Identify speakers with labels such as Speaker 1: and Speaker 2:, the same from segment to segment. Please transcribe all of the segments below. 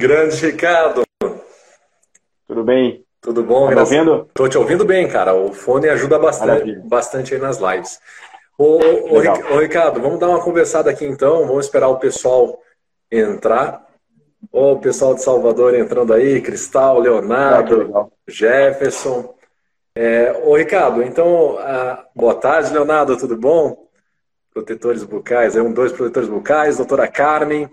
Speaker 1: Grande Ricardo.
Speaker 2: Tudo bem?
Speaker 1: Tudo bom?
Speaker 2: Tá ouvindo?
Speaker 1: Tô te ouvindo bem, cara. O fone ajuda bastante, bastante aí nas lives. Ô, ô, ô, Ricardo, vamos dar uma conversada aqui então. Vamos esperar o pessoal entrar. Ô, o pessoal de Salvador entrando aí, Cristal, Leonardo, ah, Jefferson. É, ô, Ricardo, então, ah, boa tarde, Leonardo, tudo bom? Protetores bucais, é um, dois protetores bucais, doutora Carmen.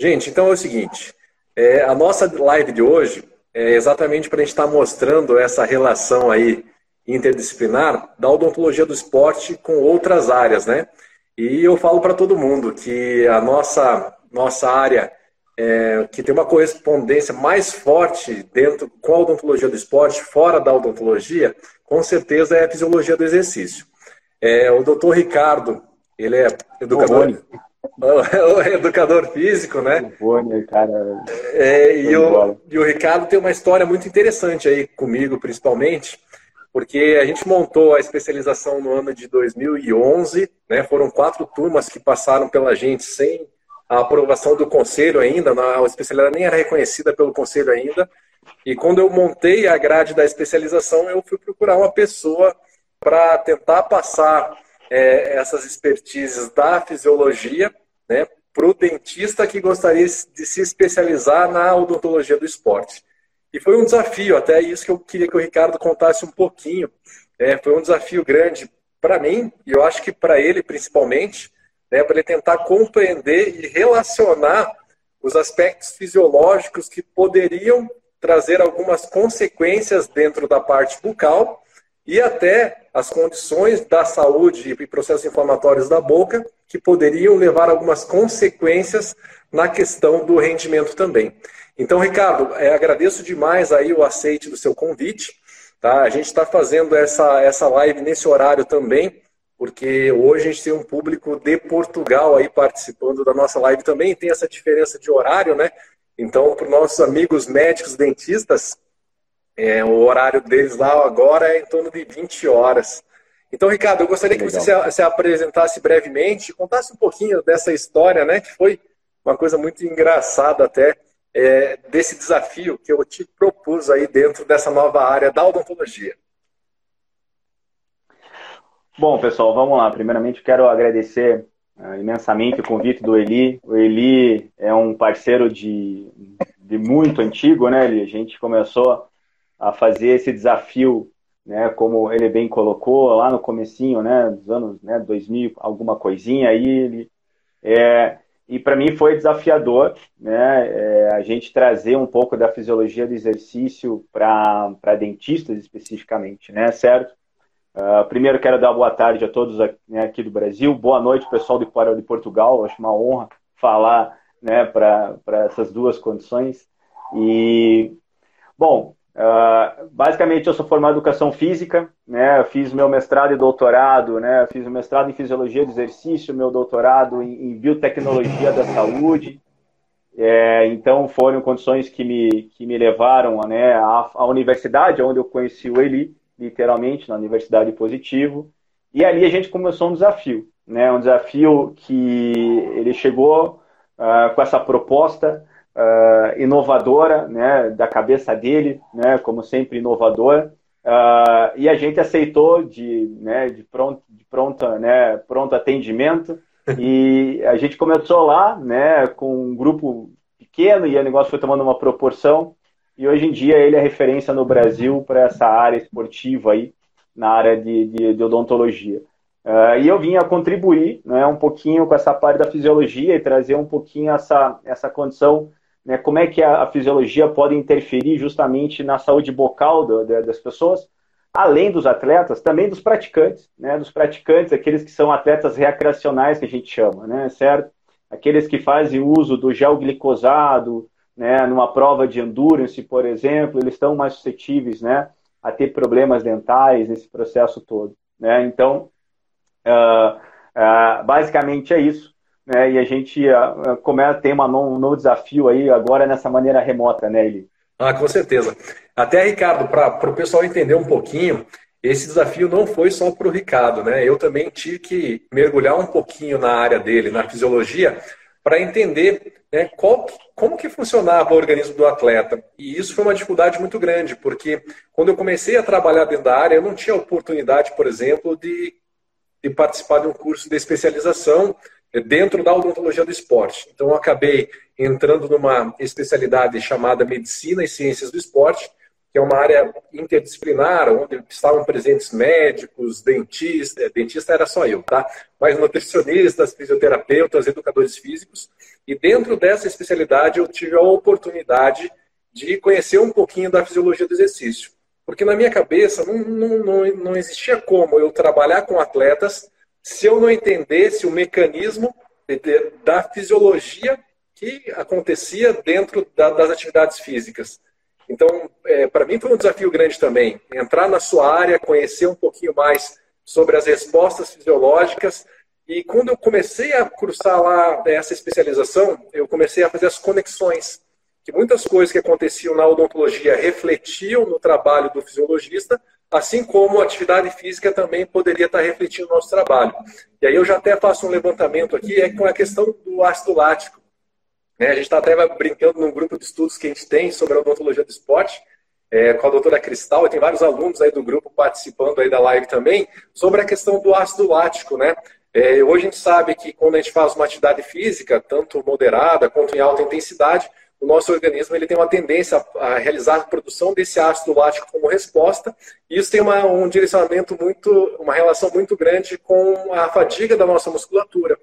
Speaker 1: Gente, então é o seguinte, é, a nossa live de hoje é exatamente para a gente estar tá mostrando essa relação aí interdisciplinar da odontologia do esporte com outras áreas, né? E eu falo para todo mundo que a nossa, nossa área é, que tem uma correspondência mais forte dentro com a odontologia do esporte, fora da odontologia, com certeza é a fisiologia do exercício. É, o doutor Ricardo, ele é educador, o educador físico, né?
Speaker 2: Boni, cara.
Speaker 1: É, e, o, e o Ricardo tem uma história muito interessante aí comigo, principalmente, porque a gente montou a especialização no ano de 2011, né? Foram quatro turmas que passaram pela gente sem a aprovação do conselho ainda, a especialidade nem era reconhecida pelo conselho ainda. E quando eu montei a grade da especialização, eu fui procurar uma pessoa para tentar passar é, essas expertises da fisiologia né, para o dentista que gostaria de se especializar na odontologia do esporte. E foi um desafio, até isso que eu queria que o Ricardo contasse um pouquinho. É, foi um desafio grande para mim, e eu acho que para ele principalmente, né, para ele tentar compreender e relacionar os aspectos fisiológicos que poderiam trazer algumas consequências dentro da parte bucal e até as condições da saúde e processos inflamatórios da boca que poderiam levar algumas consequências na questão do rendimento também. Então, Ricardo, é, agradeço demais aí o aceite do seu convite. Tá? A gente está fazendo essa, essa live nesse horário também, porque hoje a gente tem um público de Portugal aí participando da nossa live também, tem essa diferença de horário, né? Então, para os nossos amigos médicos dentistas, é, o horário deles lá agora é em torno de 20 horas. Então, Ricardo, eu gostaria Legal. que você se, se, apresentasse brevemente, contasse um pouquinho dessa história, né? Que foi uma coisa muito engraçada até, é, desse desafio que eu te propus aí dentro dessa nova área da odontologia.
Speaker 2: Bom, pessoal, vamos lá. Primeiramente, quero agradecer uh, imensamente o convite do Eli. O Eli é um parceiro de, de muito antigo, né, Eli? A gente começou a fazer esse desafio, né, como ele bem colocou lá no comecinho, né, dos anos né, 2000, alguma coisinha aí, ele, é, e para mim foi desafiador, né, é, a gente trazer um pouco da fisiologia do exercício para dentistas especificamente, né, certo? Uh, primeiro quero dar boa tarde a todos aqui, né, aqui do Brasil, boa noite pessoal de fora de Portugal, acho uma honra falar né, para essas duas condições. E, bom, Uh, basicamente, eu sou formado em educação física, né? fiz meu mestrado e doutorado, né? Fiz o mestrado em fisiologia do exercício, meu doutorado em, em biotecnologia da saúde. É, então, foram condições que me, que me levaram né, à, à universidade, onde eu conheci o Eli, literalmente, na Universidade Positivo. E ali a gente começou um desafio, né? Um desafio que ele chegou uh, com essa proposta uh, inovadora, né, da cabeça dele, né, como sempre inovadora, uh, e a gente aceitou de, né, de pronto, de pronto, né, pronto atendimento, e a gente começou lá, né, com um grupo pequeno e o negócio foi tomando uma proporção, e hoje em dia ele é referência no Brasil para essa área esportiva aí, na área de, de, de odontologia. Uh, e eu vinha contribuir né, um pouquinho com essa parte da fisiologia e trazer um pouquinho essa, essa condição né, como é que a, a, fisiologia pode interferir justamente na saúde bucal do, de, das pessoas, além dos atletas, também dos praticantes, né, dos praticantes, aqueles que são atletas recreacionais que a gente chama, né, certo? Aqueles que fazem uso do gel glicosado, né, numa prova de endurance, por exemplo, eles estão mais suscetíveis, né, a ter problemas dentais nesse processo todo, né? Então, uh, uh, basicamente é isso né? E a gente uh, começa, tem uma, um novo desafio aí agora nessa maneira remota, né, Eli?
Speaker 1: Ah, com certeza. Até, Ricardo, para o pessoal entender um pouquinho, esse desafio não foi só para o Ricardo, né? Eu também tive que mergulhar um pouquinho na área dele, na fisiologia, para entender né, qual, como que funcionava o organismo do atleta. E isso foi uma dificuldade muito grande, porque quando eu comecei a trabalhar dentro da área, eu não tinha oportunidade, por exemplo, de, de participar de um curso de especialização dentro da odontologia do esporte. Então, eu acabei entrando numa especialidade chamada Medicina e Ciências do Esporte, que é uma área interdisciplinar, onde estavam presentes médicos, dentistas, é, dentista era só eu, tá? Mas nutricionistas, fisioterapeutas, educadores físicos. E dentro dessa especialidade eu tive a oportunidade de conhecer um pouquinho da fisiologia do exercício. Porque na minha cabeça não, não, não, não existia como eu trabalhar com atletas se eu não entendesse o mecanismo da fisiologia que acontecia dentro das atividades físicas. Então, é, para mim foi um desafio grande também, entrar na sua área, conhecer um pouquinho mais sobre as respostas fisiológicas. E quando eu comecei a cursar lá essa especialização, eu comecei a fazer as conexões. Que muitas coisas que aconteciam na odontologia refletiam no trabalho do fisiologista, assim como a atividade física também poderia estar refletindo no nosso trabalho. E aí eu já até faço um levantamento aqui, é com a questão do ácido lático. Né? A gente está até brincando num grupo de estudos que a gente tem sobre a odontologia do esporte, é, com a doutora Cristal, e tem vários alunos aí do grupo participando aí da live também, sobre a questão do ácido lático, né? É, hoje a gente sabe que quando a gente faz uma atividade física, tanto moderada quanto em alta intensidade, o nosso organismo ele tem uma tendência a realizar a produção desse ácido lático como resposta, e isso tem uma, um direcionamento muito, uma relação muito grande com a fadiga da nossa musculatura.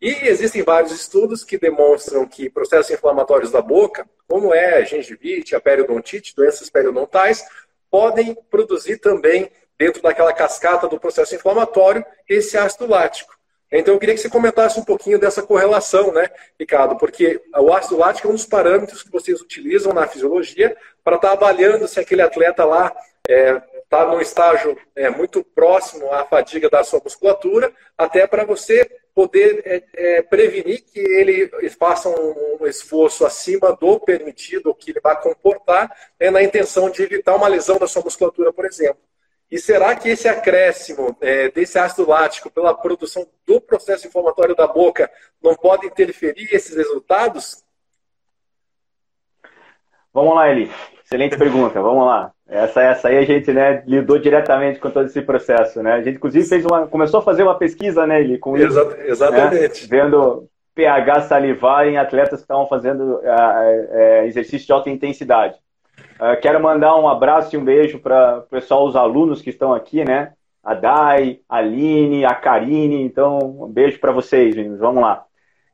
Speaker 1: E existem vários estudos que demonstram que processos inflamatórios da boca, como é a gengivite, a periodontite, doenças periodontais, podem produzir também, dentro daquela cascata do processo inflamatório, esse ácido lático. Então, eu queria que você comentasse um pouquinho dessa correlação, né, Ricardo? Porque o ácido lático é um dos parâmetros que vocês utilizam na fisiologia para estar tá avaliando se aquele atleta lá está é, tá num estágio é, muito próximo à fadiga da sua musculatura, até para você poder é, é, prevenir que ele faça um, um, esforço acima do permitido, que ele vai comportar, né, na intenção de evitar uma lesão da sua musculatura, por exemplo. E será que esse acréscimo é, desse ácido lático pela produção do processo inflamatório da boca não pode interferir esses resultados?
Speaker 2: Vamos lá, Eli. Excelente pergunta. Vamos lá. Essa, essa aí a gente né, lidou diretamente com todo esse processo, né? A gente, inclusive, fez uma, começou a fazer uma pesquisa, né, Eli, com
Speaker 1: isso. exatamente.
Speaker 2: Né, vendo pH salivar em atletas que estavam fazendo uh, exercício de alta intensidade. Uh, quero mandar um abraço e um beijo para o pessoal, os alunos que estão aqui, né? A Dai, a Aline, a Karine. Então, um beijo para vocês, meninos. Vamos lá.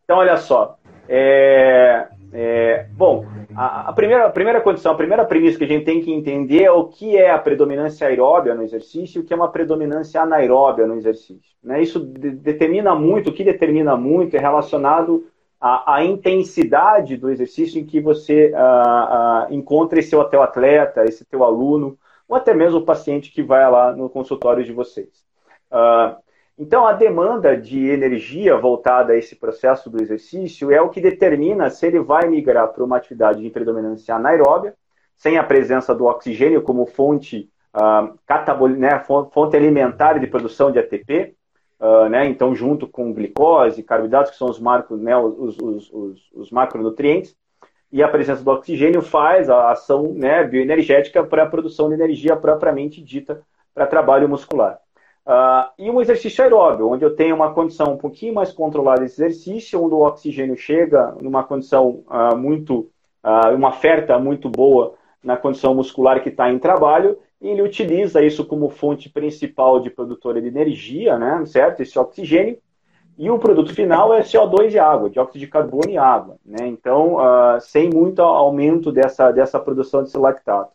Speaker 2: Então, olha só. É, é, bom, a, a, primeira, a primeira condição, a primeira premissa que a gente tem que entender é o que é a predominância aeróbia no exercício e o que é uma predominância anaeróbia no exercício. Né? Isso de, determina muito, o que determina muito é relacionado à, à intensidade do exercício em que você ah, ah, encontra esse teu atleta, esse teu aluno, ou até mesmo o paciente que vai lá no consultório de vocês. Ah, então, a demanda de energia voltada a esse processo do exercício é o que determina se ele vai migrar para uma atividade de predominância anaeróbia, sem a presença do oxigênio como fonte, uh, catabol... né, fonte alimentar de produção de ATP, uh, né, então junto com glicose, carboidratos, que são os, né, os, os, os, os macronutrientes, e a presença do oxigênio faz a ação né, bioenergética para a produção de energia propriamente dita para trabalho muscular. Uh, e um exercício aeróbio, onde eu tenho uma condição um pouquinho mais controlada desse exercício, onde o oxigênio chega numa condição uh, muito, uma oferta muito boa na condição muscular que está em trabalho, e ele utiliza isso como fonte principal de produtora de energia, né, certo? Esse oxigênio. E o produto final é CO2 e água, dióxido de carbono e água, né? Então, sem muito aumento dessa, dessa produção de lactato.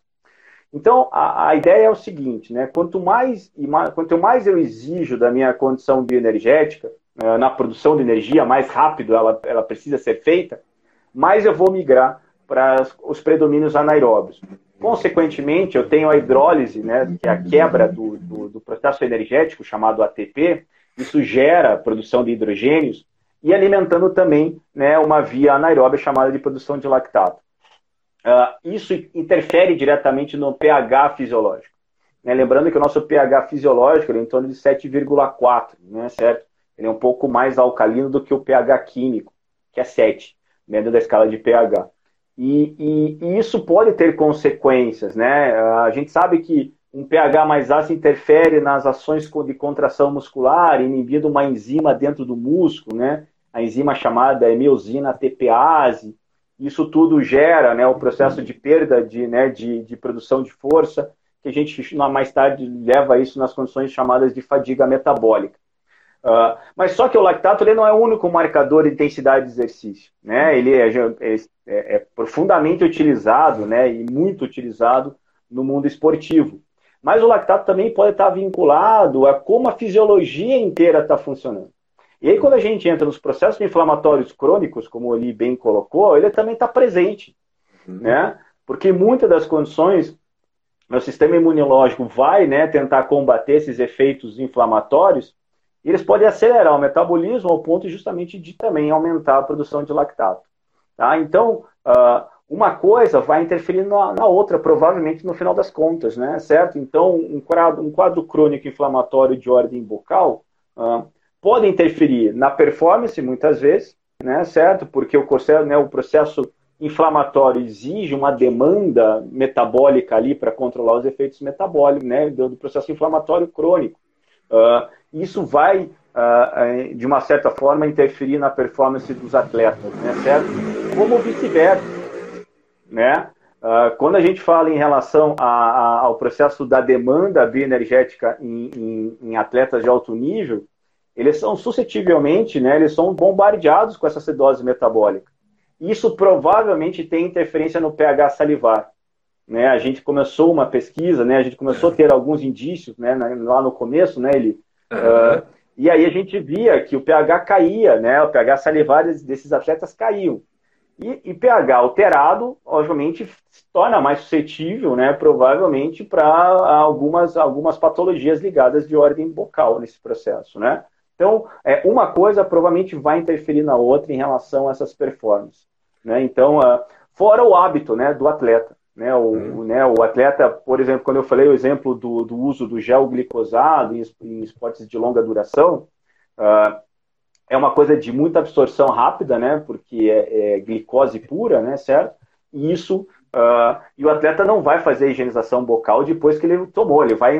Speaker 2: Então, a, a, ideia é o seguinte, né? Quanto mais, quanto mais eu exijo da minha condição bioenergética, uh, na produção de energia, mais rápido ela, ela precisa ser feita, mais eu vou migrar para os predomínios anaeróbios. Consequentemente, eu tenho a hidrólise, né, que é a quebra do, do, do processo energético chamado ATP, isso gera produção de hidrogênios e alimentando também né, uma via anaeróbia chamada de produção de lactato. Uh, isso interfere diretamente no pH fisiológico. Né? Lembrando que o nosso pH fisiológico é em torno de 7,4, né? certo? Ele é um pouco mais alcalino do que o pH químico. que é 7, dentro da escala de pH. E, e, e, isso pode ter consequências, né? A gente sabe que um pH mais ácido interfere nas ações de contração muscular, inibindo uma enzima dentro do músculo, né? A enzima chamada miosina TPase. Isso tudo gera né, o processo de perda de, né, de, de produção de força, que a gente mais tarde leva isso nas condições chamadas de fadiga metabólica. Uh, mas só que o lactato ele não é o único marcador de intensidade de exercício. Né? Ele é, é, é, é profundamente utilizado né, e muito utilizado no mundo esportivo. Mas o lactato também pode estar vinculado a como a fisiologia inteira está funcionando. E aí, quando a gente entra nos processos inflamatórios crônicos, como o Eli bem colocou, ele também está presente. Uhum. Né? Porque muitas das condições, o sistema imunológico vai né, tentar combater esses efeitos inflamatórios, e eles podem acelerar o metabolismo ao ponto justamente de também aumentar a produção de lactato. Tá? Então, uh, uma coisa vai interferir na, outra, provavelmente no final das contas, né? certo? Então, um quadro, um quadro crônico inflamatório de ordem bucal uh, pode interferir na performance, muitas vezes, né? certo? Porque o processo, né, o processo inflamatório exige uma demanda metabólica ali para controlar os efeitos metabólicos, né? do processo inflamatório crônico. Uh, isso vai, uh, de uma certa forma, interferir na performance dos atletas, né, certo? Como vice-versa, né? Uh, quando a gente fala em relação a, a, ao processo da demanda bioenergética em, em, em, atletas de alto nível, eles são suscetivelmente, né, eles são bombardeados com essa acidose metabólica. Isso provavelmente tem interferência no pH salivar. Né? A gente começou uma pesquisa, né? a gente começou a ter alguns indícios né, lá no começo, né, ele, Uh, e aí a gente via que o pH caía, né? O pH salivar desses atletas caiu. E, e pH alterado, obviamente, se torna mais suscetível, né? Provavelmente para algumas, algumas patologias ligadas de ordem bucal nesse processo, né? Então, é, uma coisa provavelmente vai interferir na outra em relação a essas performances. Né? Então, uh, fora o hábito né, do atleta. Né, o, uhum. né, o atleta, por exemplo, quando eu falei o exemplo do, do uso do gel glicosado em, em esportes de longa duração, uh, é uma coisa de muita absorção rápida, né, porque é, é glicose pura, né, certo? E isso, uh, e o atleta não vai fazer a higienização bocal depois que ele tomou, ele vai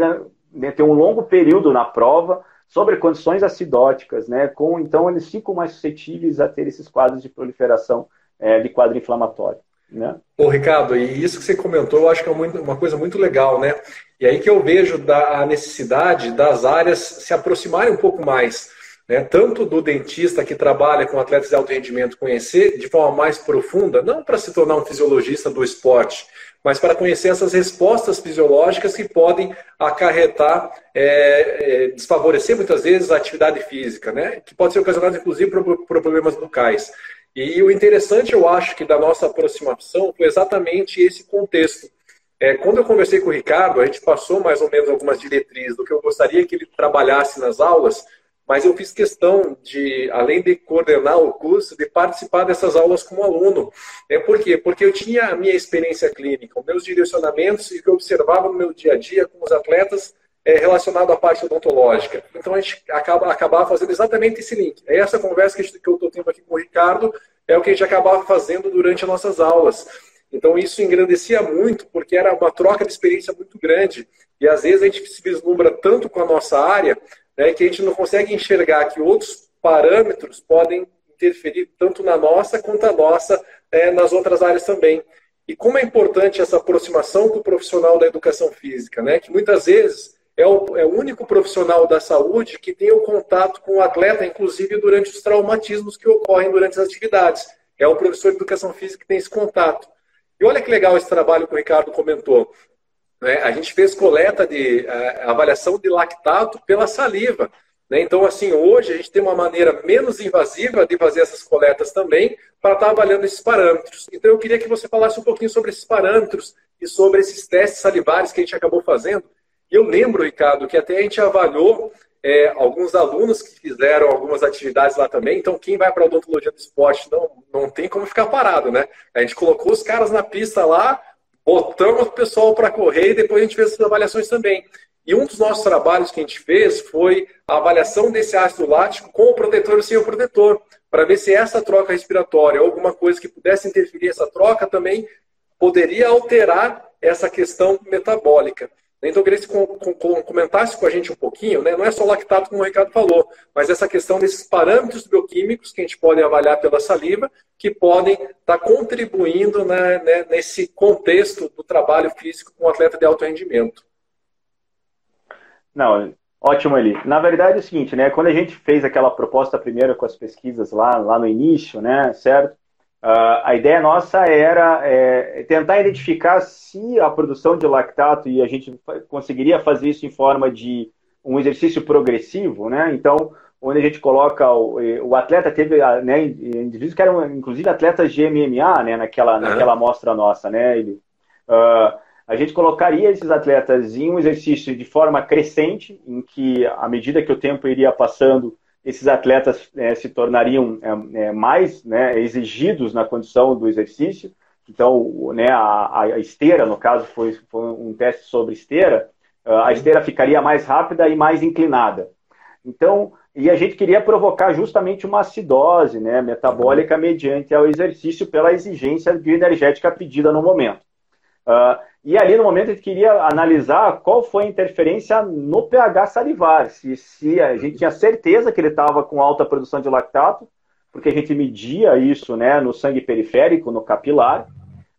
Speaker 2: né, ter um longo período na prova sobre condições acidóticas, né, com, então eles ficam mais suscetíveis a ter esses quadros de proliferação é, de quadro inflamatório. Né?
Speaker 1: Ricardo, e isso que você comentou, eu acho que é uma coisa muito legal, né? E aí que eu vejo da, a necessidade das áreas se aproximarem um pouco mais, né? Tanto do dentista que trabalha com atletas de alto rendimento conhecer de forma mais profunda, não para se tornar um fisiologista do esporte, mas para conhecer essas respostas fisiológicas que podem acarretar, é, é, desfavorecer muitas vezes a atividade física, né? Que pode ser ocasionada inclusive por, por problemas bucais. E o interessante, eu acho, que da nossa aproximação foi exatamente esse contexto. É, quando eu conversei com o Ricardo, a gente passou mais ou menos algumas diretrizes do que eu gostaria que ele trabalhasse nas aulas, mas eu fiz questão de, além de coordenar o curso, de participar dessas aulas como aluno. É, por quê? Porque eu tinha a minha experiência clínica, os meus direcionamentos e o que eu observava no meu dia a dia com os atletas é, relacionado à parte odontológica. Então a gente acaba acabar fazendo exatamente esse link. É essa conversa que, gente, que eu estou tendo aqui com o Ricardo é o que a gente acabava fazendo durante as nossas aulas. Então isso engrandecia muito, porque era uma troca de experiência muito grande. E às vezes a gente se vislumbra tanto com a nossa área né, que a gente não consegue enxergar que outros parâmetros podem interferir tanto na nossa quanto a nossa é, nas outras áreas também. E como é importante essa aproximação com o profissional da educação física, né? Que muitas vezes é o, é o único profissional da saúde que tem o contato com o atleta, inclusive durante os traumatismos que ocorrem durante as atividades. É o professor de educação física que tem esse contato. E olha que legal esse trabalho que o Ricardo comentou. Né? A gente fez coleta de uh, avaliação de lactato pela saliva. Né? Então, assim, hoje a gente tem uma maneira menos invasiva de fazer essas coletas também para estar avaliando esses parâmetros. Então, eu queria que você falasse um pouquinho sobre esses parâmetros e sobre esses testes salivares que a gente acabou fazendo eu lembro, Ricardo, que até a gente avaliou é, alguns alunos que fizeram algumas atividades lá também. Então, quem vai para a odontologia do esporte não, não tem como ficar parado, né? A gente colocou os caras na pista lá, botamos o pessoal para correr e depois a gente fez essas avaliações também. E um dos nossos trabalhos que a gente fez foi a avaliação desse ácido lático com o protetor ou sem o protetor, para ver se essa troca respiratória ou alguma coisa que pudesse interferir essa troca também poderia alterar essa questão metabólica. Então, eu queria que você comentasse com a gente um pouquinho, né? não é só lactato, como o Ricardo falou, mas essa questão desses parâmetros bioquímicos que a gente pode avaliar pela saliva, que podem estar contribuindo né, né, nesse contexto do trabalho físico com o atleta de alto rendimento.
Speaker 2: Não, ótimo ali. Na verdade é o seguinte, né? Quando a gente fez aquela proposta primeira com as pesquisas lá, lá no início, né? Certo? Uh, a ideia nossa era é, tentar identificar se a produção de lactato e a gente conseguiria fazer isso em forma de um exercício progressivo, né? Então, onde a gente coloca o, o atleta teve, né, indivíduos que eram inclusive atletas de MMA, né, naquela naquela amostra nossa, né? Ele, uh, a gente colocaria esses atletas em um exercício de forma crescente, em que à medida que o tempo iria passando esses atletas é, se tornariam é, mais né, exigidos na condição do exercício. Então, né, a, a, esteira, no caso, foi, foi um teste sobre esteira, a esteira ficaria mais rápida e mais inclinada. Então, e a gente queria provocar justamente uma acidose né, metabólica mediante ao exercício pela exigência bioenergética pedida no momento. Uh, e ali, no momento, a gente queria analisar qual foi a interferência no pH salivar. Se, se a gente tinha certeza que ele estava com alta produção de lactato, porque a gente media isso né, no sangue periférico, no capilar,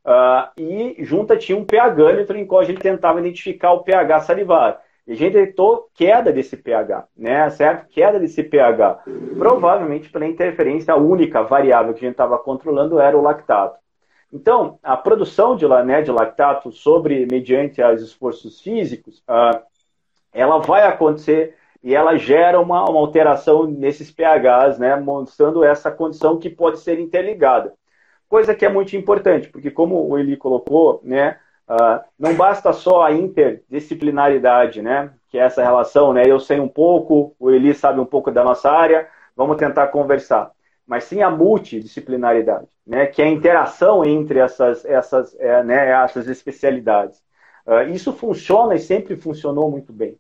Speaker 2: uh, e junta tinha um pH em qual a gente tentava identificar o pH salivar. E a gente detectou queda desse pH, né? Certo? Queda desse pH. Provavelmente pela interferência, a única variável que a gente estava controlando era o lactato. Então, a produção de, né, de lactato sobre mediante os esforços físicos, uh, ela vai acontecer e ela gera uma, uma, alteração nesses pHs, né, mostrando essa condição que pode ser interligada. Coisa que é muito importante, porque como o Eli colocou, né, uh, não basta só a interdisciplinaridade, né, que é essa relação, né, eu sei um pouco, o Eli sabe um pouco da nossa área, vamos tentar conversar mas sim a multidisciplinaridade, né, que é a interação entre essas, essas, é, né, essas especialidades. Uh, isso funciona e sempre funcionou muito bem.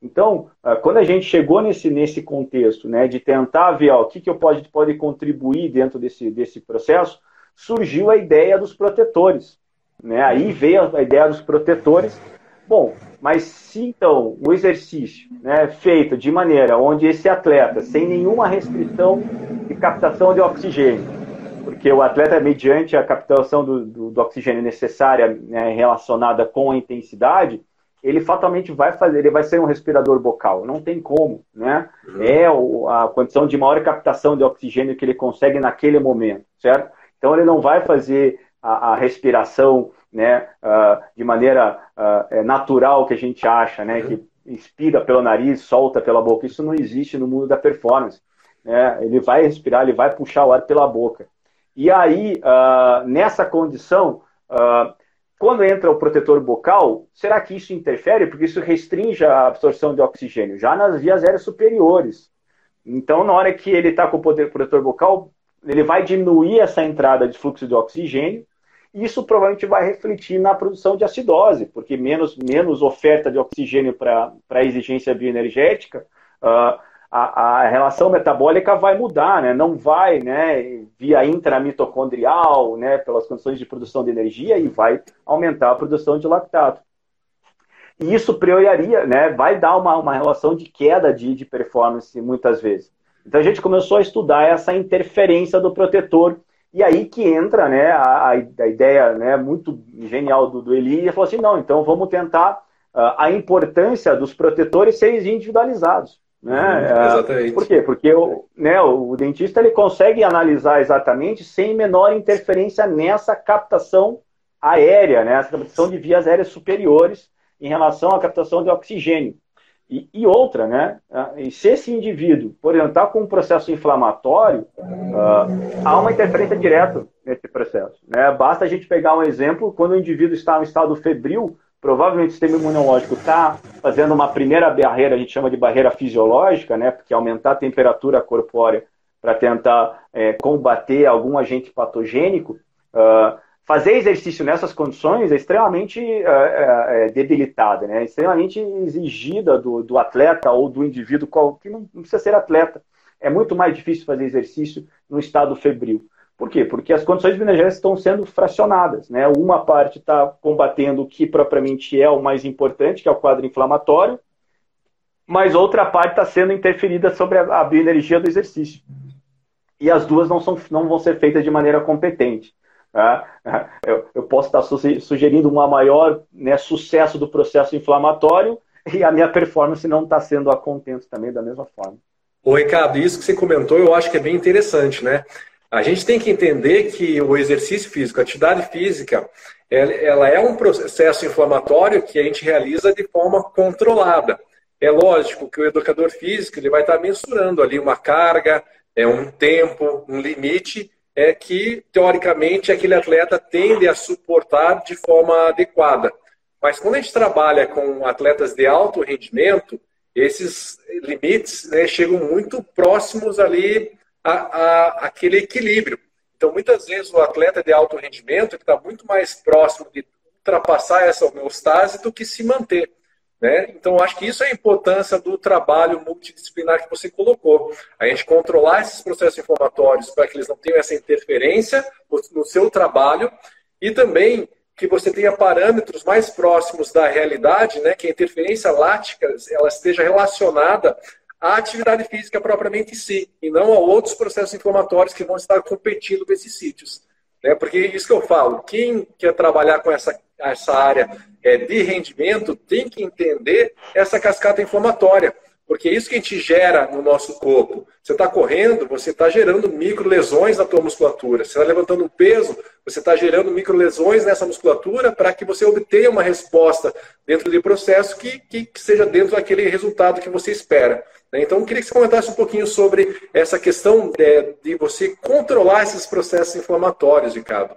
Speaker 2: Então, uh, quando a gente chegou nesse, nesse contexto né, de tentar ver ó, o que, que eu pode, pode contribuir dentro desse, desse processo, surgiu a ideia dos protetores. Né? Aí veio a ideia dos protetores. Bom, mas se então o exercício né, feito de maneira onde esse atleta, sem nenhuma restrição de captação de oxigênio, porque o atleta, mediante a captação do, do, do oxigênio necessária né, relacionada com a intensidade, ele fatalmente vai fazer, ele vai ser um respirador bocal, não tem como, né? Uhum. É a condição de maior captação de oxigênio que ele consegue naquele momento, certo? Então ele não vai fazer a, a respiração né, uh, de maneira uh, natural que a gente acha, né, que inspira pelo nariz, solta pela boca. Isso não existe no mundo da performance. Né? Ele vai respirar, ele vai puxar o ar pela boca. E aí, uh, nessa condição, quando entra o protetor bocal, será que isso interfere? Porque isso restringe a absorção de oxigênio, já nas vias aéreas superiores. Então, na hora que ele está com o protetor bocal, ele vai diminuir essa entrada de fluxo de oxigênio isso provavelmente vai refletir na produção de acidose, porque menos, menos oferta de oxigênio para a exigência bioenergética, uh, a, a, relação metabólica vai mudar, né? não vai né, via intramitocondrial, né, pelas condições de produção de energia, e vai aumentar a produção de lactato. E isso prioraria, né, vai dar uma, uma relação de queda de, de performance muitas vezes. Então a gente começou a estudar essa interferência do protetor e aí que entra né, a, a ideia né, muito genial do, do Eli, e falou assim, não, então vamos tentar uh, a importância dos protetores serem individualizados. Né? Uhum, exatamente. Uh, por quê? Porque o, né, o dentista ele consegue analisar exatamente sem menor interferência nessa captação aérea, né, essa captação de vias aéreas superiores em relação à captação de oxigênio. E, e, outra, né? Ah, e se esse indivíduo, por exemplo, está com um processo inflamatório, uh, há uma interferência direta nesse processo. Né? Basta a gente pegar um exemplo, quando o indivíduo está em estado febril, provavelmente o sistema imunológico está fazendo uma primeira barreira, a gente chama de barreira fisiológica, né? Porque aumentar a temperatura corpórea para tentar é, combater algum agente patogênico, uh, fazer exercício nessas condições é extremamente é, é, é, debilitada, né? é extremamente exigida do, do atleta ou do indivíduo qual, que não, não precisa ser atleta. É muito mais difícil fazer exercício no estado febril. Por quê? Porque as condições bioenergéticas estão sendo fracionadas. Né? Uma parte está combatendo o que propriamente é o mais importante, que é o quadro inflamatório, mas outra parte está sendo interferida sobre a bioenergia do exercício. E as duas não, são, não vão ser feitas de maneira competente. Tá? Eu, eu, posso estar sugerindo um maior né, sucesso do processo inflamatório e a minha performance não está sendo a contento também da mesma forma.
Speaker 1: Ô Ricardo, isso que você comentou eu acho que é bem interessante, né? A gente tem que entender que o exercício físico, a atividade física, ela é um processo inflamatório que a gente realiza de forma controlada. É lógico que o educador físico ele vai estar mensurando ali uma carga, é um tempo, um limite, é que teoricamente aquele atleta tende a suportar de forma adequada. Mas quando a gente trabalha com atletas de alto rendimento, esses limites né, chegam muito próximos ali a, a, aquele equilíbrio. Então, muitas vezes o atleta de alto rendimento está muito mais próximo de ultrapassar essa homeostase do que se manter. Né? Então, acho que isso é a importância do trabalho multidisciplinar que você colocou. A gente controlar esses processos inflamatórios para que eles não tenham essa interferência no seu trabalho e também que você tenha parâmetros mais próximos da realidade, né, que a interferência lática ela esteja relacionada à atividade física propriamente em si, e não a outros processos inflamatórios que vão estar competindo nesses sítios. Né? Porque isso que eu falo, quem quer trabalhar com essa, essa área é, de rendimento tem que entender essa cascata inflamatória. Porque é isso que a gente gera no nosso corpo. Você está correndo, você está gerando micro lesões na tua musculatura. Você está levantando peso, você está gerando micro lesões nessa musculatura para que você obtenha uma resposta dentro do processo que, que, que, seja dentro daquele resultado que você espera. Né? Então, eu queria que você comentasse um pouquinho sobre essa questão de, de você controlar esses processos inflamatórios, Ricardo.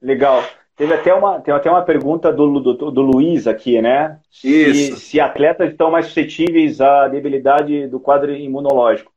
Speaker 2: Legal. Teve até uma, tem até uma pergunta do, do, do Luiz aqui, né?
Speaker 1: Isso.
Speaker 2: Se, se, atletas estão mais suscetíveis à debilidade do quadro imunológico.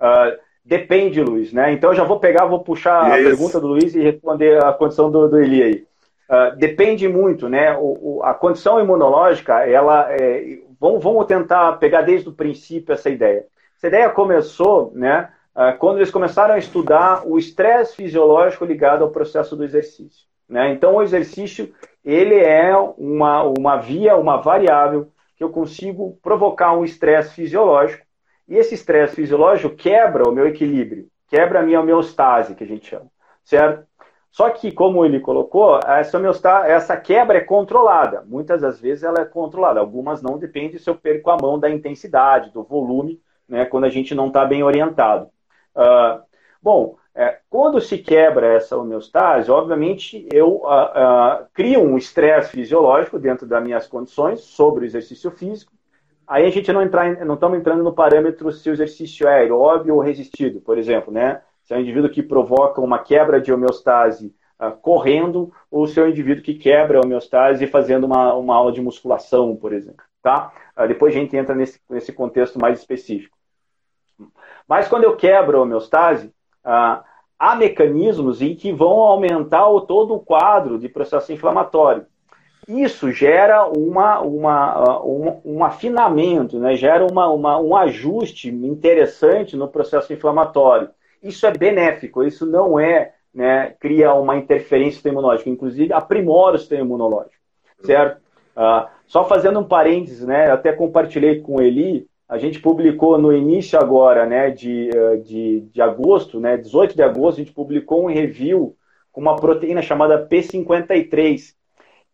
Speaker 2: Uh, depende, Luiz, né? Então eu já vou pegar, vou puxar Isso. a pergunta do Luiz e responder a condição do, do Eli aí. Uh, depende muito, né? O, o, a condição imunológica, ela é, vamos, vamos tentar pegar desde o princípio essa ideia. Essa ideia começou, né? Uh, quando eles começaram a estudar o estresse fisiológico ligado ao processo do exercício. Né? Então, o exercício ele é uma, uma via, uma variável que eu consigo provocar um estresse fisiológico e esse estresse fisiológico quebra o meu equilíbrio, quebra a minha homeostase, que a gente chama, certo? Só que, como ele colocou, essa, essa quebra é controlada. Muitas das vezes ela é controlada, algumas não, depende se eu perco a mão da intensidade, do volume, né, quando a gente não está bem orientado. Uh, bom, é, quando se quebra essa homeostase, obviamente eu uh, uh, crio um estresse fisiológico dentro das minhas condições sobre o exercício físico. Aí a gente não entrar, não estamos entrando no parâmetro se o exercício é aeróbio ou resistido, por exemplo, né? Se é um indivíduo que provoca uma quebra de homeostase uh, correndo, ou se é um indivíduo que quebra a homeostase fazendo uma, uma aula de musculação, por exemplo, tá? depois a gente entra nesse, nesse contexto mais específico. Mas quando eu quebro a homeostase, ah, há mecanismos em que vão aumentar o, todo o quadro de processo inflamatório. Isso gera uma, uma, um, um afinamento, né? gera uma, uma, um ajuste interessante no processo inflamatório. Isso é benéfico, isso não é, né, cria uma interferência imunológica, inclusive aprimora o sistema imunológico, certo? Uh, só fazendo um parênteses, né, até compartilhei com o Eli, a gente publicou no início agora, né, de, eh, de, de agosto, né, 18 de agosto, a gente publicou um review com uma proteína chamada P53,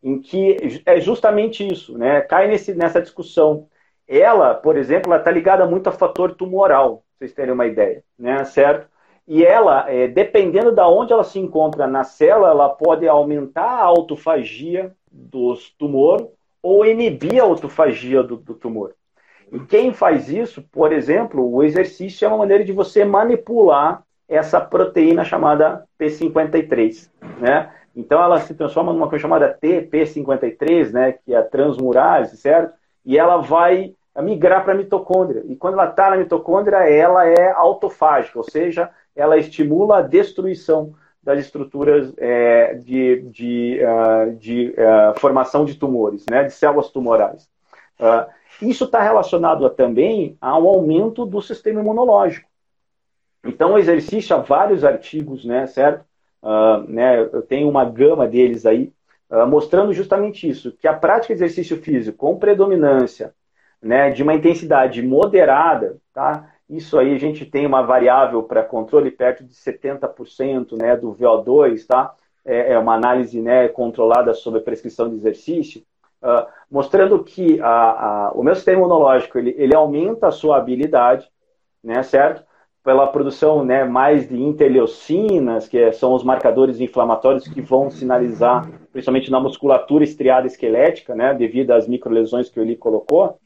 Speaker 2: em que é justamente isso, né, cai nesse, nessa discussão. Ela, por exemplo, está ligada muito a fator tumoral, pra vocês terem uma ideia, né, certo? E ela, é, dependendo de onde ela se encontra na célula, ela pode aumentar a autofagia do tumor ou inibir a autofagia do, do tumor. E quem faz isso, por exemplo, o exercício é uma maneira de você manipular essa proteína chamada P53, né? Então ela se transforma numa coisa chamada TP53, né, que é a transmurase, certo? E ela vai migrar para a mitocôndria. E quando ela está na mitocôndria, ela é autofágica, ou seja, ela estimula a destruição das estruturas é, de, de, uh, de uh, formação de tumores, né, de células tumorais. Uh, isso está relacionado também ao aumento do sistema imunológico. Então, exercício, há vários artigos, né, certo? né, eu tenho uma gama deles aí, mostrando justamente isso, que a prática de exercício físico com predominância né, de uma intensidade moderada, tá? Isso aí a gente tem uma variável para controle perto de 70% né, do VO2, tá? É, é uma análise né, controlada sobre a prescrição de exercício, uh, mostrando que a, a, o meu sistema imunológico ele, ele aumenta a sua habilidade, né, certo? Pela produção né, mais de interleucinas, que são os marcadores inflamatórios que vão sinalizar, principalmente na musculatura estriada esquelética, né, devido às microlesões que o Eli colocou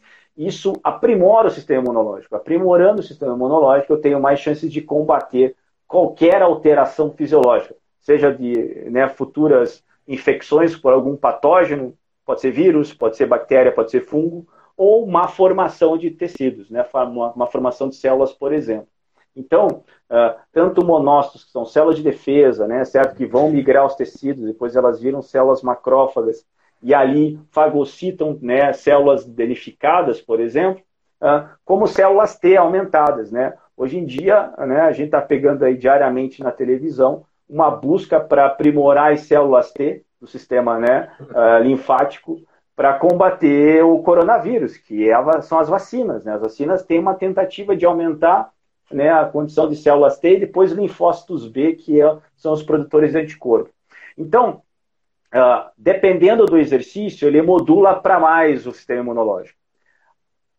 Speaker 2: isso aprimora o sistema imunológico. Aprimorando o sistema imunológico, eu tenho mais chances de combater qualquer alteração fisiológica, seja de né, futuras infecções por algum patógeno, pode ser vírus, pode ser bactéria, pode ser fungo, ou uma formação de tecidos, né, uma, uma formação de células, por exemplo. Então, uh, tanto monócitos, que são células de defesa, né, certo, que vão migrar aos tecidos, depois elas viram células macrófagas, e ali fagocitam né, células danificadas, por exemplo, ah, como células T aumentadas. Né? Hoje em dia, né, a gente está pegando aí diariamente na televisão uma busca para aprimorar as células T do sistema né, uh, linfático para combater o coronavírus, que é são as vacinas. Né? As vacinas têm uma tentativa de aumentar né, a condição de células T e depois linfócitos B, que é, são os produtores de anticorpo. Então, uh, dependendo do exercício, ele modula para mais o sistema imunológico.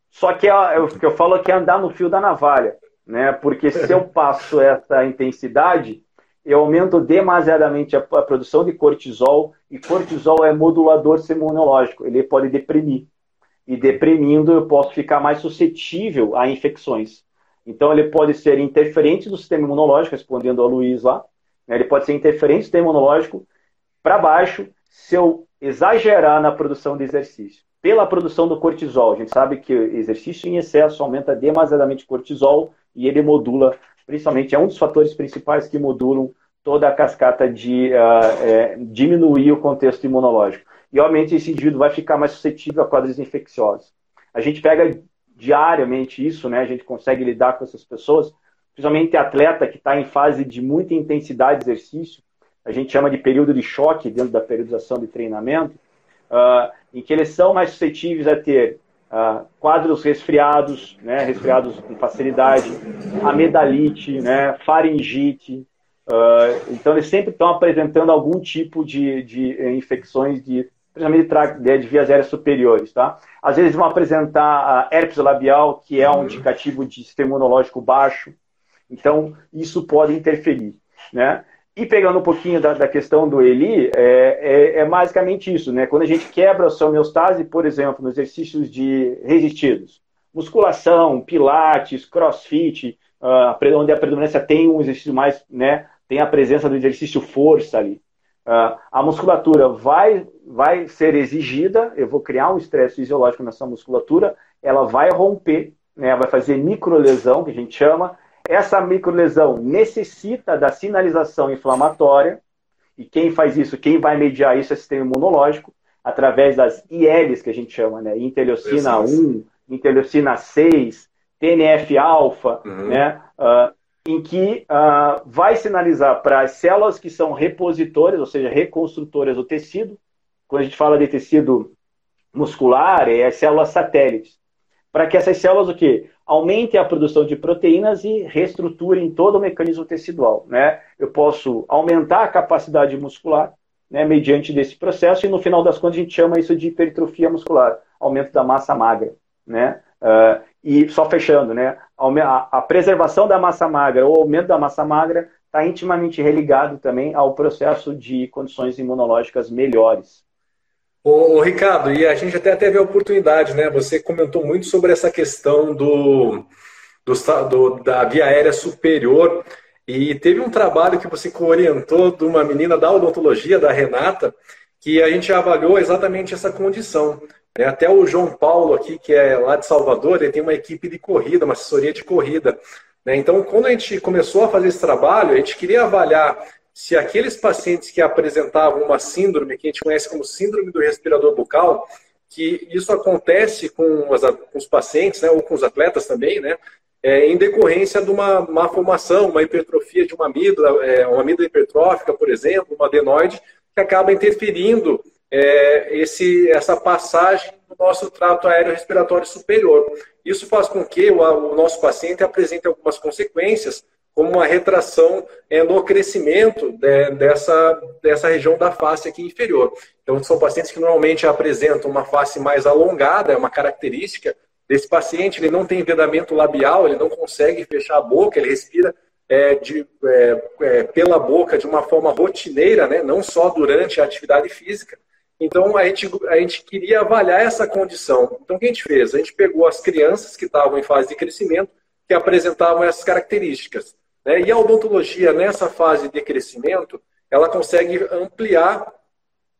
Speaker 2: Só que é, o que eu falo aqui é andar no fio da navalha, né? Porque se eu passo essa intensidade, eu aumento demasiadamente a, a produção de cortisol, e cortisol é modulador imunológico, ele pode deprimir. E deprimindo, eu posso ficar mais suscetível a infecções. Então, ele pode ser interferente do sistema imunológico, respondendo ao Luiz lá. Né? Ele pode ser interferente do sistema imunológico para baixo se eu exagerar na produção de exercício. Pela produção do cortisol, a gente sabe que exercício em excesso aumenta demasiadamente cortisol e ele modula, principalmente, é um dos fatores principais que modulam toda a cascata de uh, é, diminuir o contexto imunológico. E, obviamente, esse indivíduo vai ficar mais suscetível a quadros infecciosos. A gente pega diariamente isso, né? A gente consegue lidar com essas pessoas, principalmente atleta que está em fase de muita intensidade de exercício, a gente chama de período de choque dentro da periodização de treinamento, uh, em que eles são mais suscetíveis a ter uh, quadros resfriados, né, resfriados com facilidade, amidalite, né, faringite. Uh, então, eles sempre estão apresentando algum tipo de, de eh, infecções de principalmente de, de vias aéreas superiores, tá? Às vezes vão apresentar herpes labial, que é um indicativo de sistema imunológico baixo. Então, isso pode interferir, né? E pegando um pouquinho da, da questão do Eli, é, é, é, basicamente isso, né? Quando a gente quebra a sua homeostase, por exemplo, nos exercícios de resistidos, musculação, pilates, crossfit, uh, onde a predominância tem um exercício mais, né? Tem a presença do exercício força ali. Uh, a musculatura vai, vai ser exigida, eu vou criar um estresse fisiológico nessa musculatura, ela vai romper, né? Vai fazer microlesão, que a gente chama, essa microlesão necessita da sinalização inflamatória, e quem faz isso, quem vai mediar isso é o sistema imunológico, através das ILs que a gente chama, né? Interleucina 1, interleucina 6, TNF-alfa, uhum. né? Uh, em que uh, vai sinalizar para as células que são repositoras, ou seja, reconstrutoras do tecido. Quando a gente fala de tecido muscular, é as células satélites. Para que essas células o quê? aumente a produção de proteínas e reestruturem todo o mecanismo tecidual. Né? Eu posso aumentar a capacidade muscular né, mediante desse processo e no final das contas a gente chama isso de hipertrofia muscular, aumento da massa magra. Né? Uh, e só fechando, né? a, a preservação da massa magra ou aumento da massa magra está intimamente religado também ao processo de condições imunológicas melhores.
Speaker 1: Ô, ô, Ricardo, e a gente até teve a oportunidade, né? Você comentou muito sobre essa questão do, do, do, da via aérea superior e teve um trabalho que você orientou de uma menina da odontologia, da Renata, que a gente avaliou exatamente essa condição. Né? Até o João Paulo aqui, que é lá de Salvador, ele tem uma equipe de corrida, uma assessoria de corrida. Né? Então, quando a gente começou a fazer esse trabalho, a gente queria avaliar se aqueles pacientes que apresentavam uma síndrome, que a gente conhece como síndrome do respirador bucal, que isso acontece com, com os pacientes, né, ou com os atletas também, né, é, em decorrência de uma má formação, uma hipertrofia de uma amígdala, é, uma amígdala hipertrófica, por exemplo, uma adenoide, que acaba interferindo é, esse, essa passagem do nosso trato aéreo respiratório superior. Isso faz com que o, o nosso paciente apresente algumas consequências, como uma retração é, no crescimento de, dessa, dessa região da face aqui inferior. Então, são pacientes que normalmente apresentam uma face mais alongada, é uma característica desse paciente, ele não tem vedamento labial, ele não consegue fechar a boca, ele respira é, de, é, é, pela boca de uma forma rotineira, né? não só durante a atividade física. Então, a gente, a gente queria avaliar essa condição. Então, o que a gente fez? A gente pegou as crianças que estavam em fase de crescimento, que apresentavam essas características. Né? E a odontologia, nessa fase de crescimento, ela consegue ampliar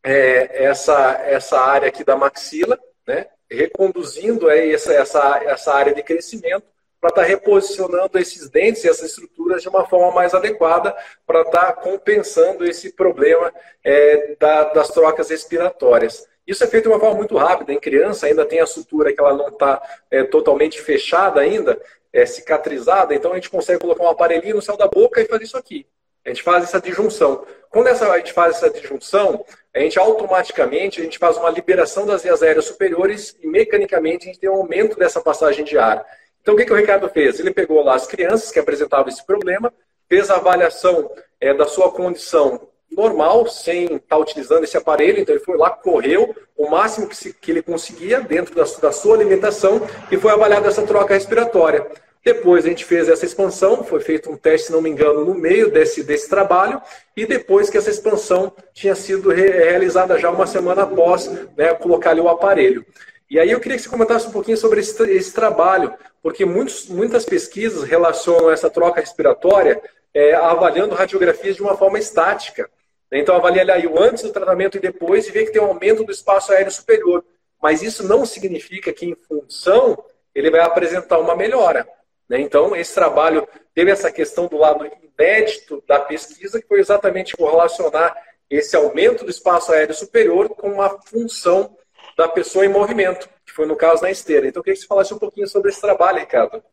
Speaker 1: é, essa, essa área aqui da maxila, né? reconduzindo essa, essa, essa área de crescimento para estar tá reposicionando esses dentes e essas estruturas de uma forma mais adequada para estar tá compensando esse problema é, da, das trocas respiratórias. Isso é feito de uma forma muito rápida. Em criança ainda tem a sutura que ela não está é, totalmente fechada ainda, é, cicatrizada, então a gente consegue colocar um aparelhinho no céu da boca e fazer isso aqui. A gente faz essa disjunção. Quando essa, a gente faz essa disjunção, a gente automaticamente a gente faz uma liberação das vias aéreas superiores e mecanicamente a gente tem um aumento dessa passagem de ar. Então o que, que o Ricardo fez? Ele pegou lá as crianças que apresentavam esse problema, fez a avaliação é, da sua condição normal, sem estar tá utilizando esse aparelho. Então ele foi lá, correu o máximo que, se, que ele conseguia dentro da, da, sua alimentação e foi avaliada essa troca respiratória. Depois a gente fez essa expansão, foi feito um teste, se não me engano, no meio desse, desse trabalho, e depois que essa expansão tinha sido re realizada já uma semana após né, colocar ali o aparelho. E aí eu queria que você comentasse um pouquinho sobre esse, esse trabalho, porque muitos, muitas pesquisas relacionam essa troca respiratória é, avaliando radiografias de uma forma estática. Então, avalia ali o antes do tratamento e depois e vê que tem um aumento do espaço aéreo superior. Mas isso não significa que, em função, ele vai apresentar uma melhora. Né? Então, esse trabalho teve essa questão do lado inédito da pesquisa, que foi exatamente correlacionar esse aumento do espaço aéreo superior com a função da pessoa em movimento, que foi no caso na esteira. Então, eu queria que você falasse um pouquinho sobre esse trabalho, Ricardo.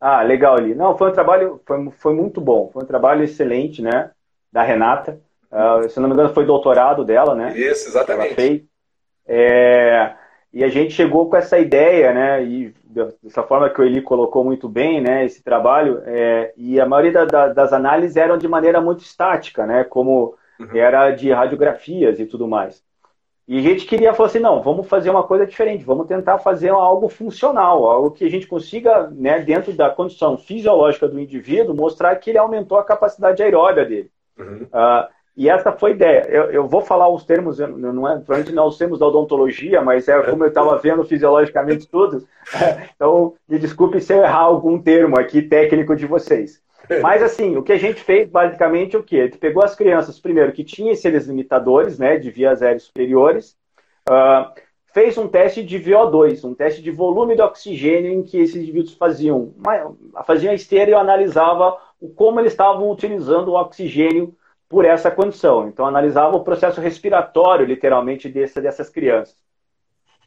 Speaker 2: Ah, legal, ali. Não, foi um trabalho, foi, foi muito bom. Foi um trabalho excelente, né? Da Renata. Uh, se não me engano, foi doutorado dela, né?
Speaker 1: Isso, exatamente.
Speaker 2: Ela fez. É, e a gente chegou com essa ideia, né? E dessa forma que o Eli colocou muito bem, né? Esse trabalho. É, e a maioria da, da, das análises eram de maneira muito estática, né? Como uhum. era de radiografias e tudo mais. E a gente queria falar assim, não, vamos fazer uma coisa diferente, vamos tentar fazer algo funcional, algo que a gente consiga, né, dentro da condição fisiológica do indivíduo, mostrar que ele aumentou a capacidade aeróbica dele. Uhum. Uh, e essa foi a ideia. Eu, eu, vou falar os termos, não é, provavelmente não os termos da odontologia, mas é como eu estava vendo fisiologicamente tudo. então, me desculpe se eu errar algum termo aqui técnico de vocês. Mas assim, o que a gente fez basicamente é o quê? A gente pegou as crianças, primeiro, que tinham esses limitadores, né, de vias aéreas superiores, uh, fez um teste de VO2, um teste de volume de oxigênio em que esses indivíduos faziam, faziam a esteira e analisava como eles estavam utilizando o oxigênio por essa condição. Então, analisava o processo respiratório, literalmente, desse, dessas crianças.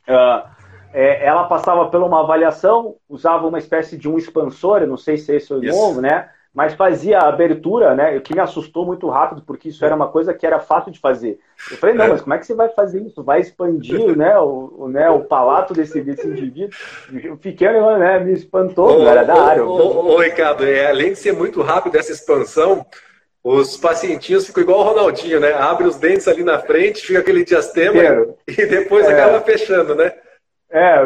Speaker 2: Uh, é, ela passava por uma avaliação, usava uma espécie de um expansor, eu não sei se esse é o novo, né? Mas fazia a abertura, né? O que me assustou muito rápido, porque isso era uma coisa que era fácil de fazer. Eu falei, não, mas como é que você vai fazer isso? Vai expandir né, o, o né, o palato desse, desse indivíduo? Eu fiquei, né, me espantou, ô, era da área.
Speaker 1: Ô, ô, ô, Ricardo, é, além de ser muito rápido essa expansão, os pacientinhos ficam igual o Ronaldinho, né? Abre os dentes ali na frente, fica aquele diastema e depois é, acaba fechando, né?
Speaker 2: É,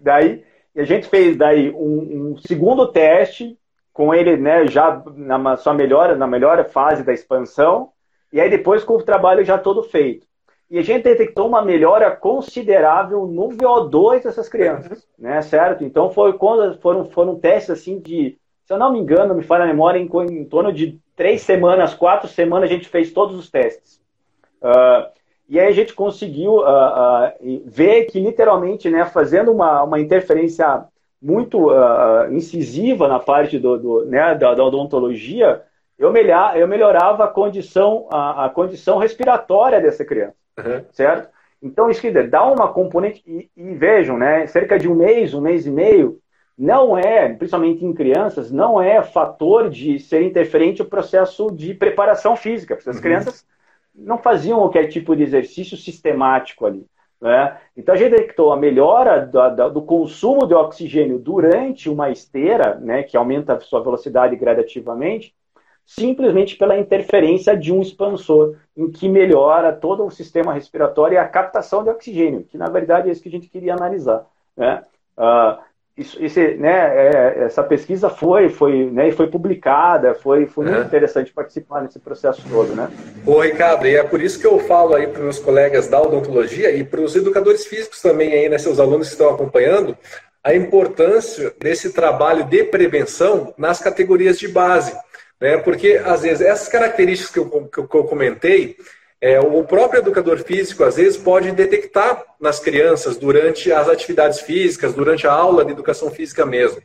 Speaker 2: daí a gente fez daí um, um segundo teste com ele né, já na sua melhor, na melhor fase da expansão, e aí depois com o trabalho já todo feito. E a gente detectou uma melhora considerável no VO2 dessas crianças, né, certo? Então foi quando foram, foram testes assim de, se eu não me engano, me falha a memória, em, em torno de três semanas, quatro semanas a gente fez todos os testes. Uh, e aí a gente conseguiu uh, uh, ver que literalmente, né, fazendo uma, uma interferência muito uh, incisiva na parte do, do né, da, da, odontologia, eu, melhor, eu melhorava a condição, a, a condição respiratória dessa criança, uhum. certo? Então, isso dá uma componente, e, e, vejam, né, cerca de um mês, um mês e meio, não é, principalmente em crianças, não é fator de ser interferente o processo de preparação física, porque as uhum. crianças não faziam qualquer tipo de exercício sistemático ali. Né? Então a gente detectou a melhora do, consumo de oxigênio durante uma esteira, né, que aumenta a sua velocidade gradativamente, simplesmente pela interferência de um expansor, em que melhora todo o sistema respiratório e a captação de oxigênio, que na verdade é isso que a gente queria analisar. Né? Uh, isso, esse, né, é, essa pesquisa foi, foi, né, foi publicada, foi, foi muito é. interessante participar nesse processo todo, né?
Speaker 1: Ô, Ricardo, e é por isso que eu falo aí para os meus colegas da odontologia e para os educadores físicos também aí, né, seus alunos que estão acompanhando, a importância desse trabalho de prevenção nas categorias de base, né? Porque às vezes essas características que eu, que eu comentei, é, o próprio educador físico, às vezes, pode detectar nas crianças durante as atividades físicas, durante a aula de educação física mesmo.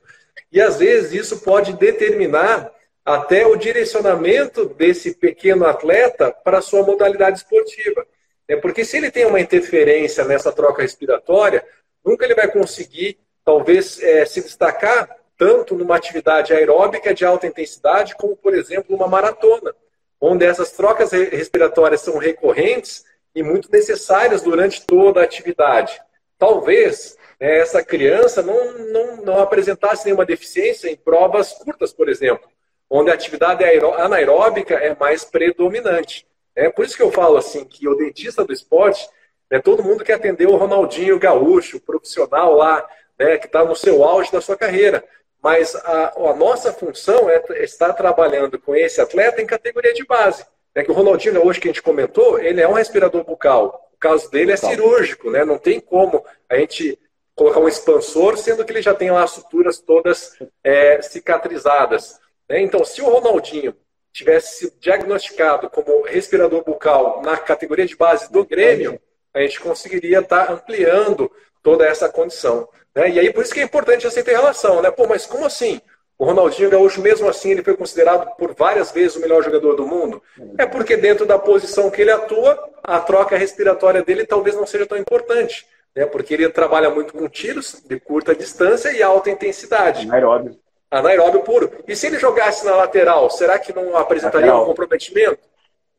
Speaker 1: E, às vezes, isso pode determinar até o direcionamento desse pequeno atleta para a sua modalidade esportiva. É porque se ele tem uma interferência nessa troca respiratória, nunca ele vai conseguir, talvez, é, se destacar tanto numa atividade aeróbica de alta intensidade, como, por exemplo, uma maratona onde essas trocas respiratórias são recorrentes e muito necessárias durante toda a atividade. Talvez né, essa criança não, não, não apresentasse nenhuma deficiência em provas curtas, por exemplo, onde a atividade anaeróbica é mais predominante. É por isso que eu falo assim que o dentista do esporte, né, todo mundo quer atender o Ronaldinho Gaúcho, profissional lá, né, que está no seu auge da sua carreira. Mas a, a nossa função é estar trabalhando com esse atleta em categoria de base. É que o Ronaldinho, hoje que a gente comentou, ele é um respirador bucal. O caso dele é cirúrgico, né? Não tem como a gente colocar um expansor, sendo que ele já tem lá as suturas todas é, cicatrizadas. Né? Então, se o Ronaldinho tivesse sido diagnosticado como respirador bucal na categoria de base do Grêmio, a gente conseguiria estar ampliando toda essa condição. Né? E aí, por isso que é importante essa inter-relação, né? Pô, mas como assim? O Ronaldinho Gaúcho, mesmo assim, ele foi considerado por várias vezes o melhor jogador do mundo. É porque dentro da posição que ele atua, a troca respiratória dele talvez não seja tão importante. Né? Porque ele trabalha muito com tiros de curta distância e alta intensidade.
Speaker 2: Anaeróbio.
Speaker 1: Anaeróbio puro. E se ele jogasse na lateral, será que não apresentaria lateral. um comprometimento?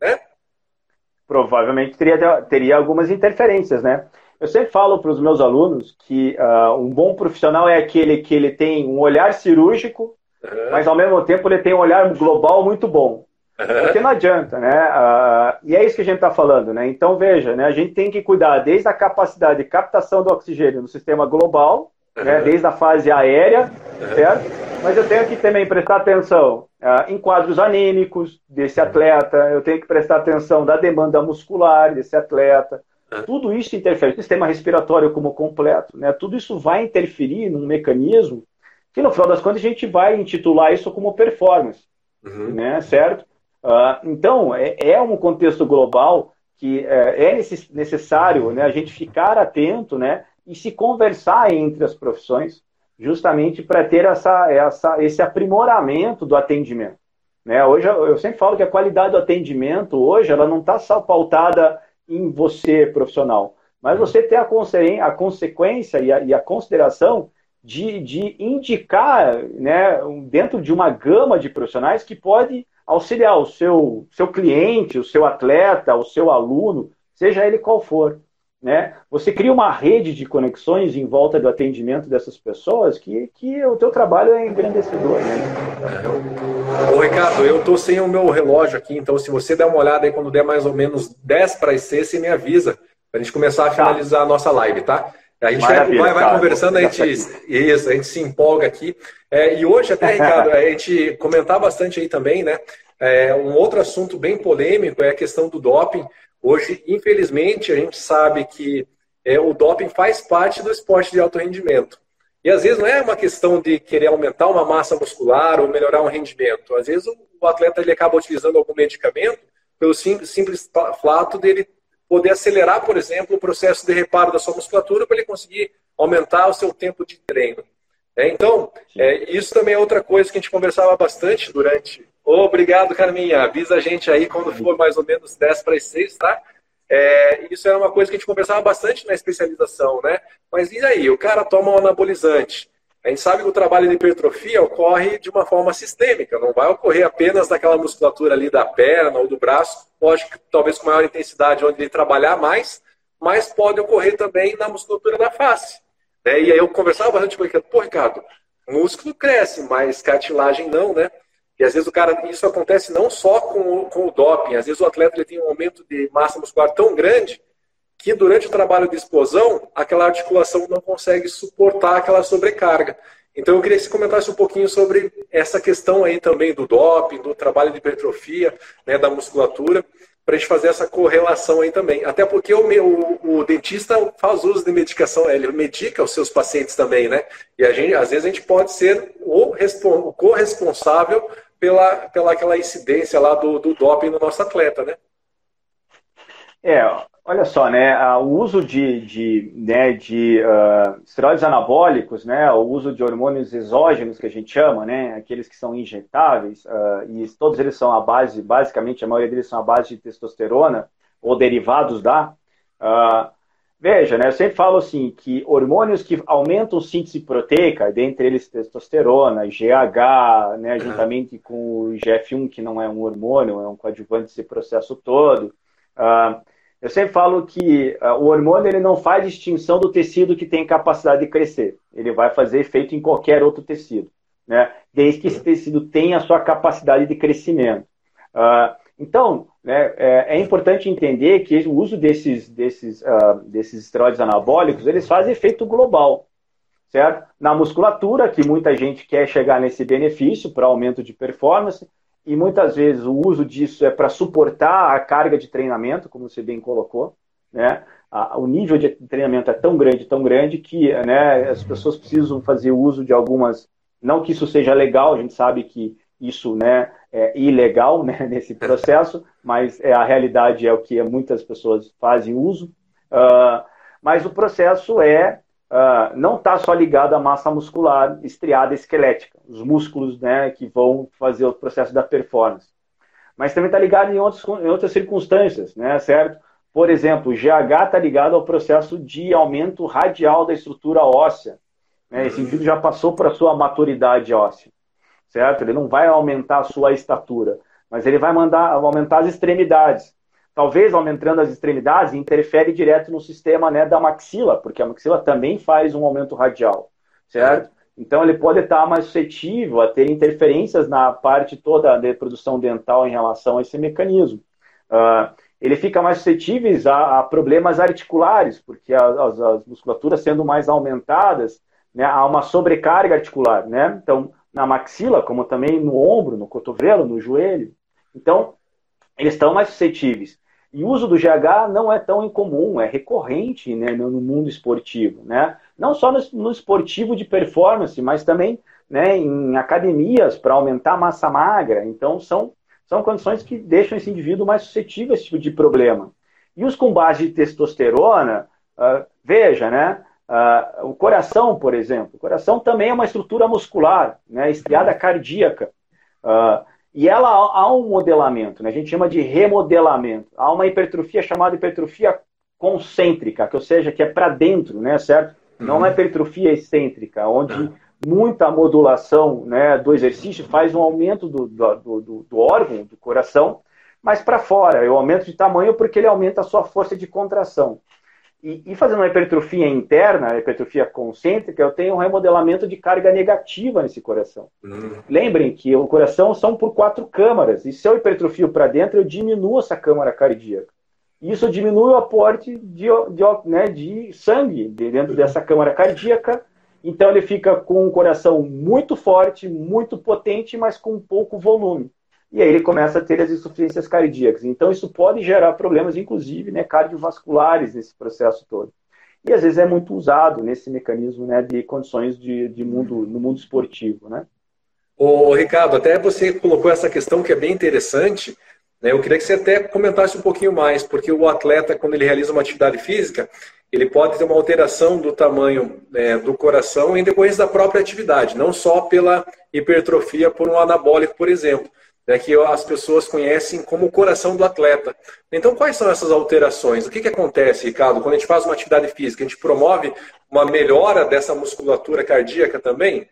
Speaker 1: Né?
Speaker 2: Provavelmente teria, teria algumas interferências, né? Eu sempre falo para os meus alunos que uh, um bom profissional é aquele que ele tem um olhar cirúrgico, uhum. mas ao mesmo tempo ele tem um olhar global muito bom. Uhum. Porque não adianta, né? Uh, e é isso que a gente está falando, né? Então, veja, né? a gente tem que cuidar desde a capacidade de captação do oxigênio no sistema global, uhum. né? desde a fase aérea, certo? Mas eu tenho que também prestar atenção uh, em quadros anêmicos desse atleta, eu tenho que prestar atenção da demanda muscular desse atleta. Tudo isso interfere, sistema respiratório como completo, né? Tudo isso vai interferir num mecanismo que, no final das contas, a gente vai intitular isso como performance, uhum. né? Certo? Uh, então, é, é, um contexto global que é, é necessário né, a gente ficar atento né, e se conversar entre as profissões justamente para ter essa, essa, esse aprimoramento do atendimento. Né? Hoje, eu sempre falo que a qualidade do atendimento hoje ela não está só pautada em você, profissional, mas você ter a, a consequência e a, e a consideração de, de, indicar, né, dentro de uma gama de profissionais que pode auxiliar o seu, seu cliente, o seu atleta, o seu aluno, seja ele qual for. Né? Você cria uma rede de conexões em volta do atendimento dessas pessoas que, que o teu trabalho é engrandecedor. Né?
Speaker 1: Ô, Ricardo, eu tô sem o meu relógio aqui, então se você der uma olhada aí quando der mais ou menos 10 para as 6, você me avisa para a gente começar a tá. finalizar tá. a nossa live, tá? A gente vai, vai, conversando, a gente, isso, a gente se empolga aqui. É, e hoje até, Ricardo, a gente comentar bastante aí também, né? É, um outro assunto bem polêmico é a questão do doping. Hoje, infelizmente, a gente sabe que é, o doping faz parte do esporte de alto rendimento. E às vezes não é uma questão de querer aumentar uma massa muscular ou melhorar um rendimento. Às vezes o atleta ele acaba utilizando algum medicamento pelo simples, fato dele poder acelerar, por exemplo, o processo de reparo da sua musculatura para ele conseguir aumentar o seu tempo de treino. É, então, é, isso também é outra coisa que a gente conversava bastante durante Obrigado, Carminha. Avisa a gente aí quando for mais ou menos 10 para as 6, tá? É, isso é uma coisa que a gente conversava bastante na especialização, né? Mas e aí? O cara toma um anabolizante. A gente sabe que o trabalho de hipertrofia ocorre de uma forma sistêmica, não vai ocorrer apenas naquela musculatura ali da perna ou do braço, lógico que talvez com maior intensidade onde ele trabalhar mais, mas pode ocorrer também na musculatura da face. Né? E aí eu conversava bastante com ele, pô, Ricardo, músculo cresce, mas cartilagem não, né? E às vezes o cara, isso acontece não só com o, com o doping, às vezes o atleta ele tem um aumento de massa muscular tão grande que durante o trabalho de explosão, aquela articulação não consegue suportar aquela sobrecarga. Então eu queria que você comentasse um pouquinho sobre essa questão aí também do doping, do trabalho de hipertrofia, né, da musculatura, para a gente fazer essa correlação aí também. Até porque o, meu, o dentista faz uso de medicação, ele medica os seus pacientes também, né? E a gente, às vezes a gente pode ser o, o corresponsável pela, pela aquela incidência lá do, do doping no nosso atleta, né?
Speaker 2: É, olha só, né, o uso de, de, né, de uh, esteroides anabólicos, né, o uso de hormônios exógenos que a gente chama, né, aqueles que são injetáveis, uh, e todos eles são a base, basicamente a maioria deles são a base de testosterona ou derivados da. Uh, veja, né, eu sempre falo assim que hormônios que aumentam síntese proteica, dentre eles testosterona, GH, né, juntamente uhum. com o GF1 que não é um hormônio, é um coadjuvante desse processo todo. Uh, eu sempre falo que uh, o hormônio ele não faz distinção do tecido que tem capacidade de crescer. Ele vai fazer efeito em qualquer outro tecido, né? desde que esse tecido tenha a sua capacidade de crescimento. Uh, então, né, é, é, importante entender que o uso desses, desses, uh, desses esteroides anabólicos eles fazem efeito global. Certo? Na musculatura, que muita gente quer chegar nesse benefício para aumento de performance, e muitas vezes o uso disso é para suportar a carga de treinamento, como você bem colocou, né? o nível de treinamento é tão grande, tão grande que né, as pessoas precisam fazer uso de algumas. Não que isso seja legal, a gente sabe que isso né, é ilegal né, nesse processo, mas é, a realidade é o que muitas pessoas fazem uso. Uh, mas o processo é uh, não está só ligado à massa muscular estriada esquelética, os músculos né, que vão fazer o processo da performance. Mas também está ligado em, outros, em outras circunstâncias, né, certo? Por exemplo, o GH está ligado ao processo de aumento radial da estrutura óssea. Né? Esse indivíduo já passou para a sua maturidade óssea, certo? Ele não vai aumentar a sua estatura, mas ele vai mandar aumentar as extremidades talvez aumentando as extremidades, interfere direto no sistema né, da maxila, porque a maxila também faz um aumento radial, certo? Então ele pode estar mais suscetível a ter interferências na parte toda da produção dental em relação a esse mecanismo. Uh, ele fica mais suscetível a, a problemas articulares, porque as, as, musculaturas sendo mais aumentadas, né, há uma sobrecarga articular, né? Então, na maxila, como também no ombro, no cotovelo, no joelho. Então, eles estão mais suscetíveis. E o uso do GH não é tão incomum, é recorrente né, no mundo esportivo. Né? Não só no, esportivo de performance, mas também né, em academias para aumentar a massa magra. Então, são, são condições que deixam esse indivíduo mais suscetível a esse tipo de problema. E os com base de testosterona, uh, veja, né? Uh, o coração, por exemplo. O coração também é uma estrutura muscular, né, estriada cardíaca. Uh, e ela há um modelamento, né? a gente chama de remodelamento. Há uma hipertrofia chamada hipertrofia concêntrica, que ou seja, que é para dentro, né, certo? Não é hipertrofia excêntrica, onde muita modulação né, do exercício faz um aumento do, do, do, do órgão, do coração, mas para fora. O aumento de tamanho porque ele aumenta a sua força de contração. E, e, fazendo uma hipertrofia interna, a hipertrofia concêntrica, eu tenho um remodelamento de carga negativa nesse coração. Uhum. Lembrem que o coração são por quatro câmaras, e se eu hipertrofio para dentro, eu diminuo essa câmara cardíaca. Isso diminui o aporte de, de, né, de sangue dentro dessa câmara cardíaca, então ele fica com um coração muito forte, muito potente, mas com pouco volume e aí ele começa a ter as insuficiências cardíacas. Então, isso pode gerar problemas, inclusive, né, cardiovasculares nesse processo todo. E às vezes é muito usado nesse mecanismo né, de condições de, de mundo, no mundo esportivo. Né?
Speaker 1: Ô, Ricardo, até você colocou essa questão que é bem interessante. Né? Eu queria que você até comentasse um pouquinho mais, porque o atleta, quando ele realiza uma atividade física, ele pode ter uma alteração do tamanho é, do coração em decorrência da própria atividade, não só pela hipertrofia por um anabólico, por exemplo. Né, que as pessoas conhecem como o coração do atleta. Então, quais são essas alterações? O que, que acontece, Ricardo, quando a gente faz uma atividade física? A gente promove uma melhora dessa musculatura cardíaca também?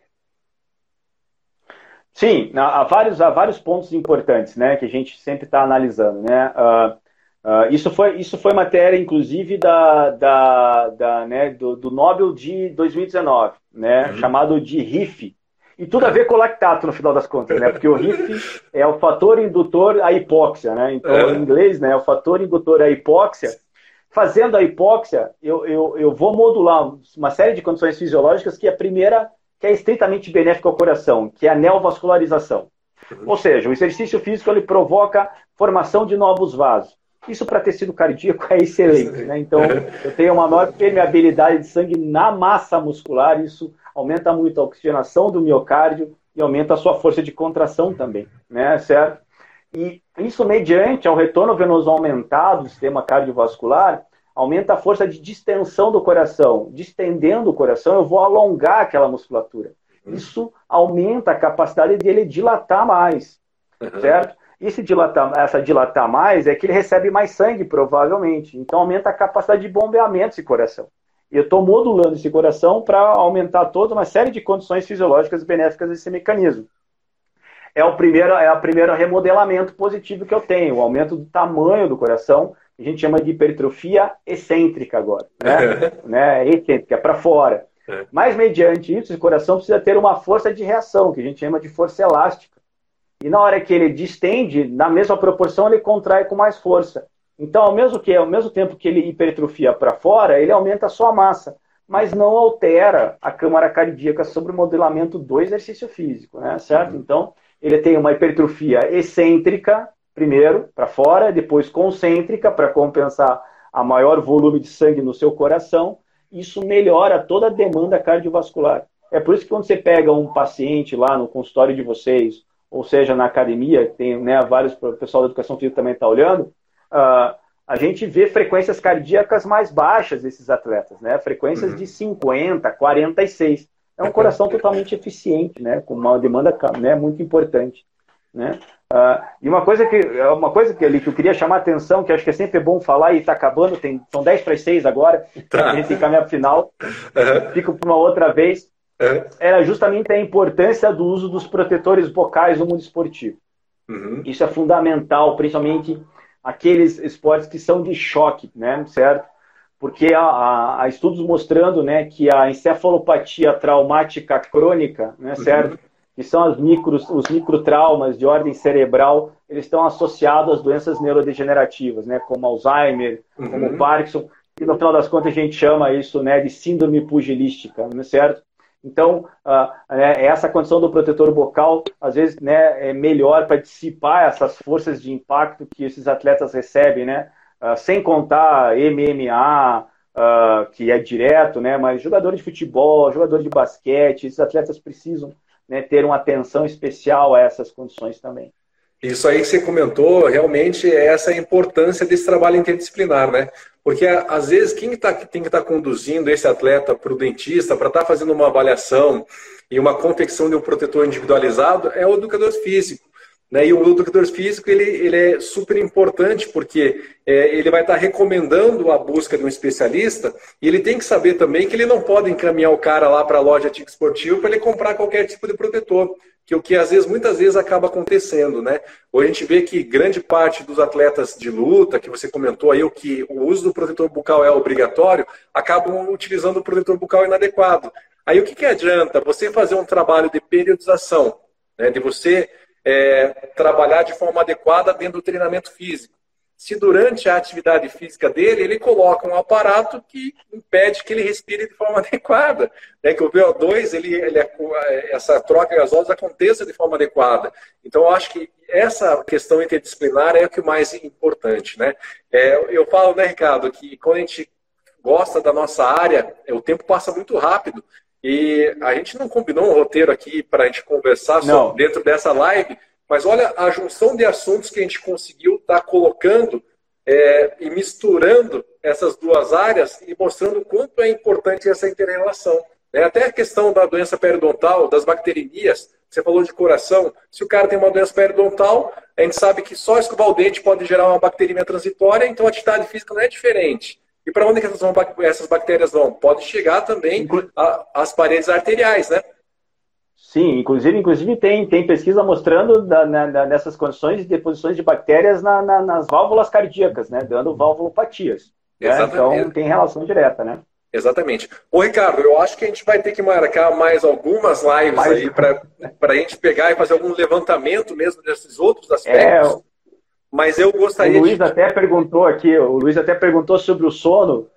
Speaker 2: Sim, há vários, há vários pontos importantes né, que a gente sempre está analisando. Né? Uh, uh, isso, foi, isso foi matéria, inclusive, da, da, da né, do, do Nobel de 2019, né, uhum. chamado de RIF, e tudo a ver com o lactato, no final das contas, né? Porque o RIF é o fator indutor à hipóxia, né? Então, é. em inglês, né, é o fator indutor à hipóxia. Fazendo a hipóxia, eu, eu, eu vou modular uma série de condições fisiológicas que a primeira, que é estritamente benéfica ao coração, que é a neovascularização. Uhum. Ou seja, o exercício físico ele provoca formação de novos vasos. Isso para tecido cardíaco é excelente, né? Então, eu tenho uma maior permeabilidade de sangue na massa muscular, isso aumenta muito a oxigenação do miocárdio e aumenta a sua força de contração também, né? Certo? E isso mediante ao retorno venoso aumentado do sistema cardiovascular, aumenta a força de distensão do coração. Distendendo o coração, eu vou alongar aquela musculatura. Isso aumenta a capacidade dele dilatar mais, certo? E se dilatar, essa dilatar mais é que ele recebe mais sangue, provavelmente. Então aumenta a capacidade de bombeamento desse coração. Eu estou modulando esse coração para aumentar toda uma série de condições fisiológicas benéficas desse mecanismo. É o primeiro, é o primeiro remodelamento positivo que eu tenho, o aumento do tamanho do coração, que a gente chama de hipertrofia excêntrica agora, né? né? Excêntrica, para fora. É. Mas mediante isso, o coração precisa ter uma força de reação, que a gente chama de força elástica. E na hora que ele distende, na mesma proporção, ele contrai com mais força. Então, ao mesmo, que, ao mesmo tempo que ele hipertrofia para fora, ele aumenta a sua massa, mas não altera a câmara cardíaca sobre o modelamento do exercício físico, né? certo? Uhum. Então, ele tem uma hipertrofia excêntrica, primeiro, para fora, depois concêntrica, para compensar a maior volume de sangue no seu coração. Isso melhora toda a demanda cardiovascular. É por isso que quando você pega um paciente lá no consultório de vocês, ou seja, na academia, tem né, vários, o pessoal da educação física também está olhando, uh, a gente vê frequências cardíacas mais baixas desses atletas, né? Frequências uhum. de 50, 46. É um coração totalmente eficiente, né? Com uma demanda né, muito importante, né? Uh, e uma coisa que é uma coisa que, ali, que eu queria chamar a atenção, que acho que é sempre bom falar e está acabando, tem, são 10 para as 6 agora, tá. a gente caminhar para o final, uhum. fico para uma outra vez, uhum. era justamente a importância do uso dos protetores bocais no mundo esportivo. Uhum. Isso é fundamental, principalmente aqueles esportes que são de choque, né? Certo? Porque há, há estudos mostrando, né, que a encefalopatia traumática crônica, né, uhum. certo? Que são as micros, os microtraumas de ordem cerebral, eles estão associados às doenças neurodegenerativas, né, como Alzheimer, uhum. como Parkinson, e no final das contas a gente chama isso, né, de síndrome pugilística, né, certo? Então, uh, é, essa condição do protetor bocal, às vezes, né, é melhor para dissipar essas forças de impacto que esses atletas recebem, né? Uh, sem contar MMA, ah, que é direto, né? Mas jogador de futebol, jogador de basquete, esses atletas precisam né, ter uma atenção especial a essas condições também.
Speaker 1: Isso aí que você comentou, realmente é essa importância desse trabalho interdisciplinar, né? Porque às vezes quem tá, tem que estar tá conduzindo esse atleta para o dentista, para estar tá fazendo uma avaliação e uma confecção de um protetor individualizado, é o educador físico. Né? E o educador físico ele, ele é super importante porque é, ele vai estar recomendando a busca de um especialista e ele tem que saber também que ele não pode encaminhar o cara lá para a loja Tico Esportivo para ele comprar qualquer tipo de protetor que o que às vezes, muitas vezes acaba acontecendo, né? Hoje a gente vê que grande parte dos atletas de luta, que você comentou aí, o que o uso do protetor bucal é obrigatório, acabam utilizando o protetor bucal inadequado. Aí o que, que adianta você fazer um trabalho de periodização, né? De você é, trabalhar de forma adequada dentro do treinamento físico se durante a atividade física dele ele coloca um aparato que impede que ele respire de forma adequada, né? que o VO2, ele, ele, é, essa troca gasosa aconteça de forma adequada. Então, eu acho que essa questão interdisciplinar é o que mais é importante. Né? É, eu falo, né, Ricardo, que quando a gente gosta da nossa área, o tempo passa muito rápido. E a gente não combinou um roteiro aqui para a gente conversar dentro dessa live, mas olha a junção de assuntos que a gente conseguiu estar tá colocando é, e misturando essas duas áreas e mostrando o quanto é importante essa interrelação. Né? Até a questão da doença periodontal, das bacteremias, Você falou de coração. Se o cara tem uma doença periodontal, a gente sabe que só escovar o dente pode gerar uma bacteria transitória, então a atividade física não é diferente. E para onde que essas bactérias vão? Pode chegar também às paredes arteriais, né?
Speaker 2: Sim, inclusive, inclusive tem, tem pesquisa mostrando da, na, nessas condições de deposições de bactérias na, na, nas válvulas cardíacas, né? Dando valvulopatias. Né? Então tem relação direta, né?
Speaker 1: Exatamente. Ô, Ricardo, eu acho que a gente vai ter que marcar mais algumas lives mais... aí para a gente pegar e fazer algum levantamento mesmo desses outros aspectos. É, Mas eu gostaria.
Speaker 2: O Luiz de... até perguntou aqui, o Luiz até perguntou sobre o sono.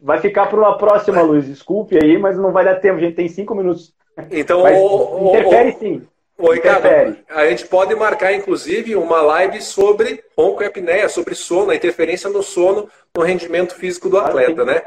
Speaker 2: Vai ficar para uma próxima, Luiz. Desculpe aí, mas não vai dar tempo. A gente tem cinco minutos.
Speaker 1: Então, mas o, interfere o, sim. Ô, Ricardo, a gente pode marcar, inclusive, uma live sobre roncoapneia, sobre sono, a interferência no sono no rendimento físico do atleta, ah, né?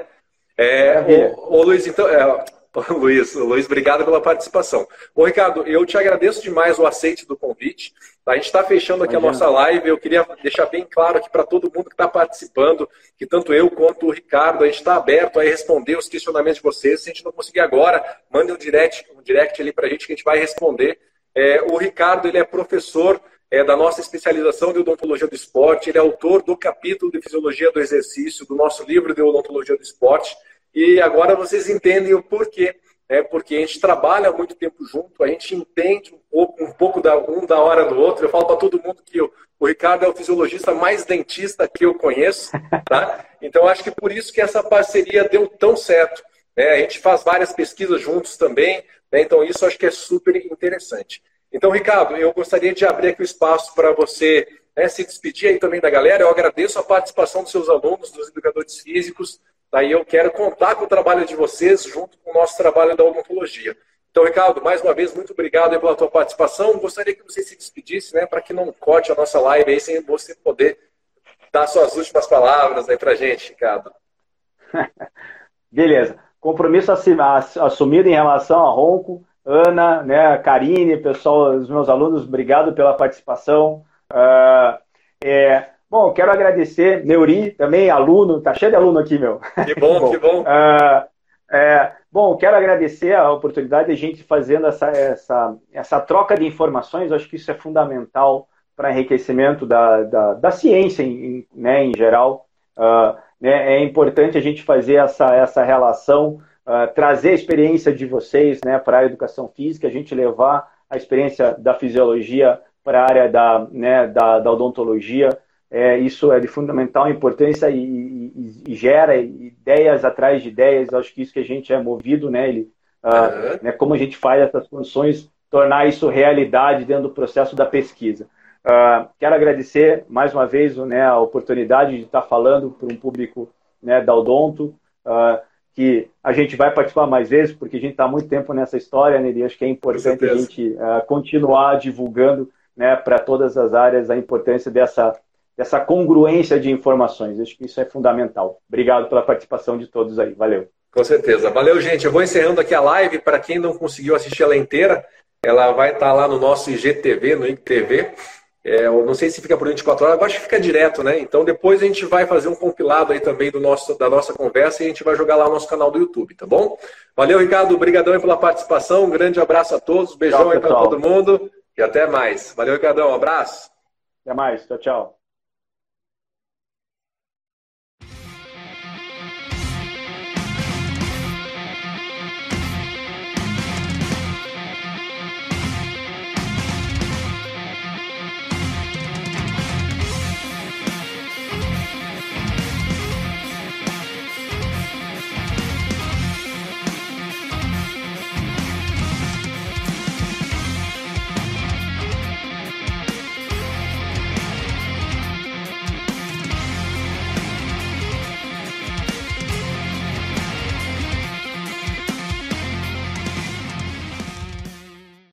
Speaker 1: É, o, o, Luiz, então, é, Luiz, Luiz, obrigado pela participação. Ô, Ricardo, eu te agradeço demais o aceite do convite. A gente está fechando aqui Imagina. a nossa live. Eu queria deixar bem claro aqui para todo mundo que está participando que tanto eu quanto o Ricardo, a gente está aberto a responder os questionamentos de vocês. Se a gente não conseguir agora, mande um direct, um direct ali para a gente que a gente vai responder. É, o Ricardo, ele é professor é, da nossa especialização de odontologia do esporte, ele é autor do capítulo de fisiologia do exercício, do nosso livro de odontologia do esporte. E agora vocês entendem o porquê. É porque a gente trabalha muito tempo junto, a gente entende um pouco, um pouco da, um da hora do outro. Eu falo para todo mundo que o, Ricardo é o fisiologista mais dentista que eu conheço. Tá? Então acho que por isso que essa parceria deu tão certo. Né? A gente faz várias pesquisas juntos também, né? então isso acho que é super interessante. Então, Ricardo, eu gostaria de abrir aqui o espaço para você né, se despedir aí também da galera. Eu agradeço a participação dos seus alunos, dos educadores físicos. Daí eu quero contar com o trabalho de vocês junto com o nosso trabalho da odontologia. Então, Ricardo, mais uma vez, muito obrigado pela tua participação. Gostaria que você se despedisse, né, para que não corte a nossa live aí, sem você poder dar suas últimas palavras aí para gente, Ricardo.
Speaker 2: Beleza. Compromisso assumido em relação a Ronco. Ana, né, Karine, pessoal, os meus alunos, obrigado pela participação. Uh, é, Bom, quero agradecer, Neuri, também aluno, tá cheio de aluno aqui, meu.
Speaker 1: Que bom, bom que bom. Uh,
Speaker 2: é, bom, quero agradecer a oportunidade de a gente fazendo essa, essa, essa troca de informações, acho que isso é fundamental para enriquecimento da, da, da ciência em, né, em geral. Uh, né, é importante a gente fazer essa, essa relação, uh, trazer a experiência de vocês né, para a educação física, a gente levar a experiência da fisiologia para a área da, né, da, da odontologia. É, isso é de fundamental importância e, e, e, gera ideias atrás de ideias. Acho que isso que a gente é movido, né? Ele, uh, né, como a gente faz essas condições, tornar isso realidade dentro do processo da pesquisa. Uh, quero agradecer mais uma vez né, a oportunidade de estar falando para um público né, da Odonto, uh, que a gente vai participar mais vezes, porque a gente está muito tempo nessa história, né, e acho que é importante a gente continuar divulgando né, para todas as áreas a importância dessa dessa congruência de informações. Acho que isso é fundamental. Obrigado pela participação de todos aí. Valeu.
Speaker 1: Com certeza. Valeu, gente. Eu vou encerrando aqui a live. Para quem não conseguiu assistir ela inteira, ela vai estar lá no nosso IGTV, no IGTV. É, eu não sei se fica por 24 horas, eu acho que fica direto, né? Então depois a gente vai fazer um compilado aí também do nosso, da nossa conversa e a gente vai jogar lá no nosso canal do YouTube, tá bom? Valeu, Ricardo. Obrigadão pela participação. Um grande abraço a todos. Beijão tchau, aí para todo mundo. E até mais. Valeu, Ricardão. Um abraço.
Speaker 2: Até mais. Tchau, tchau.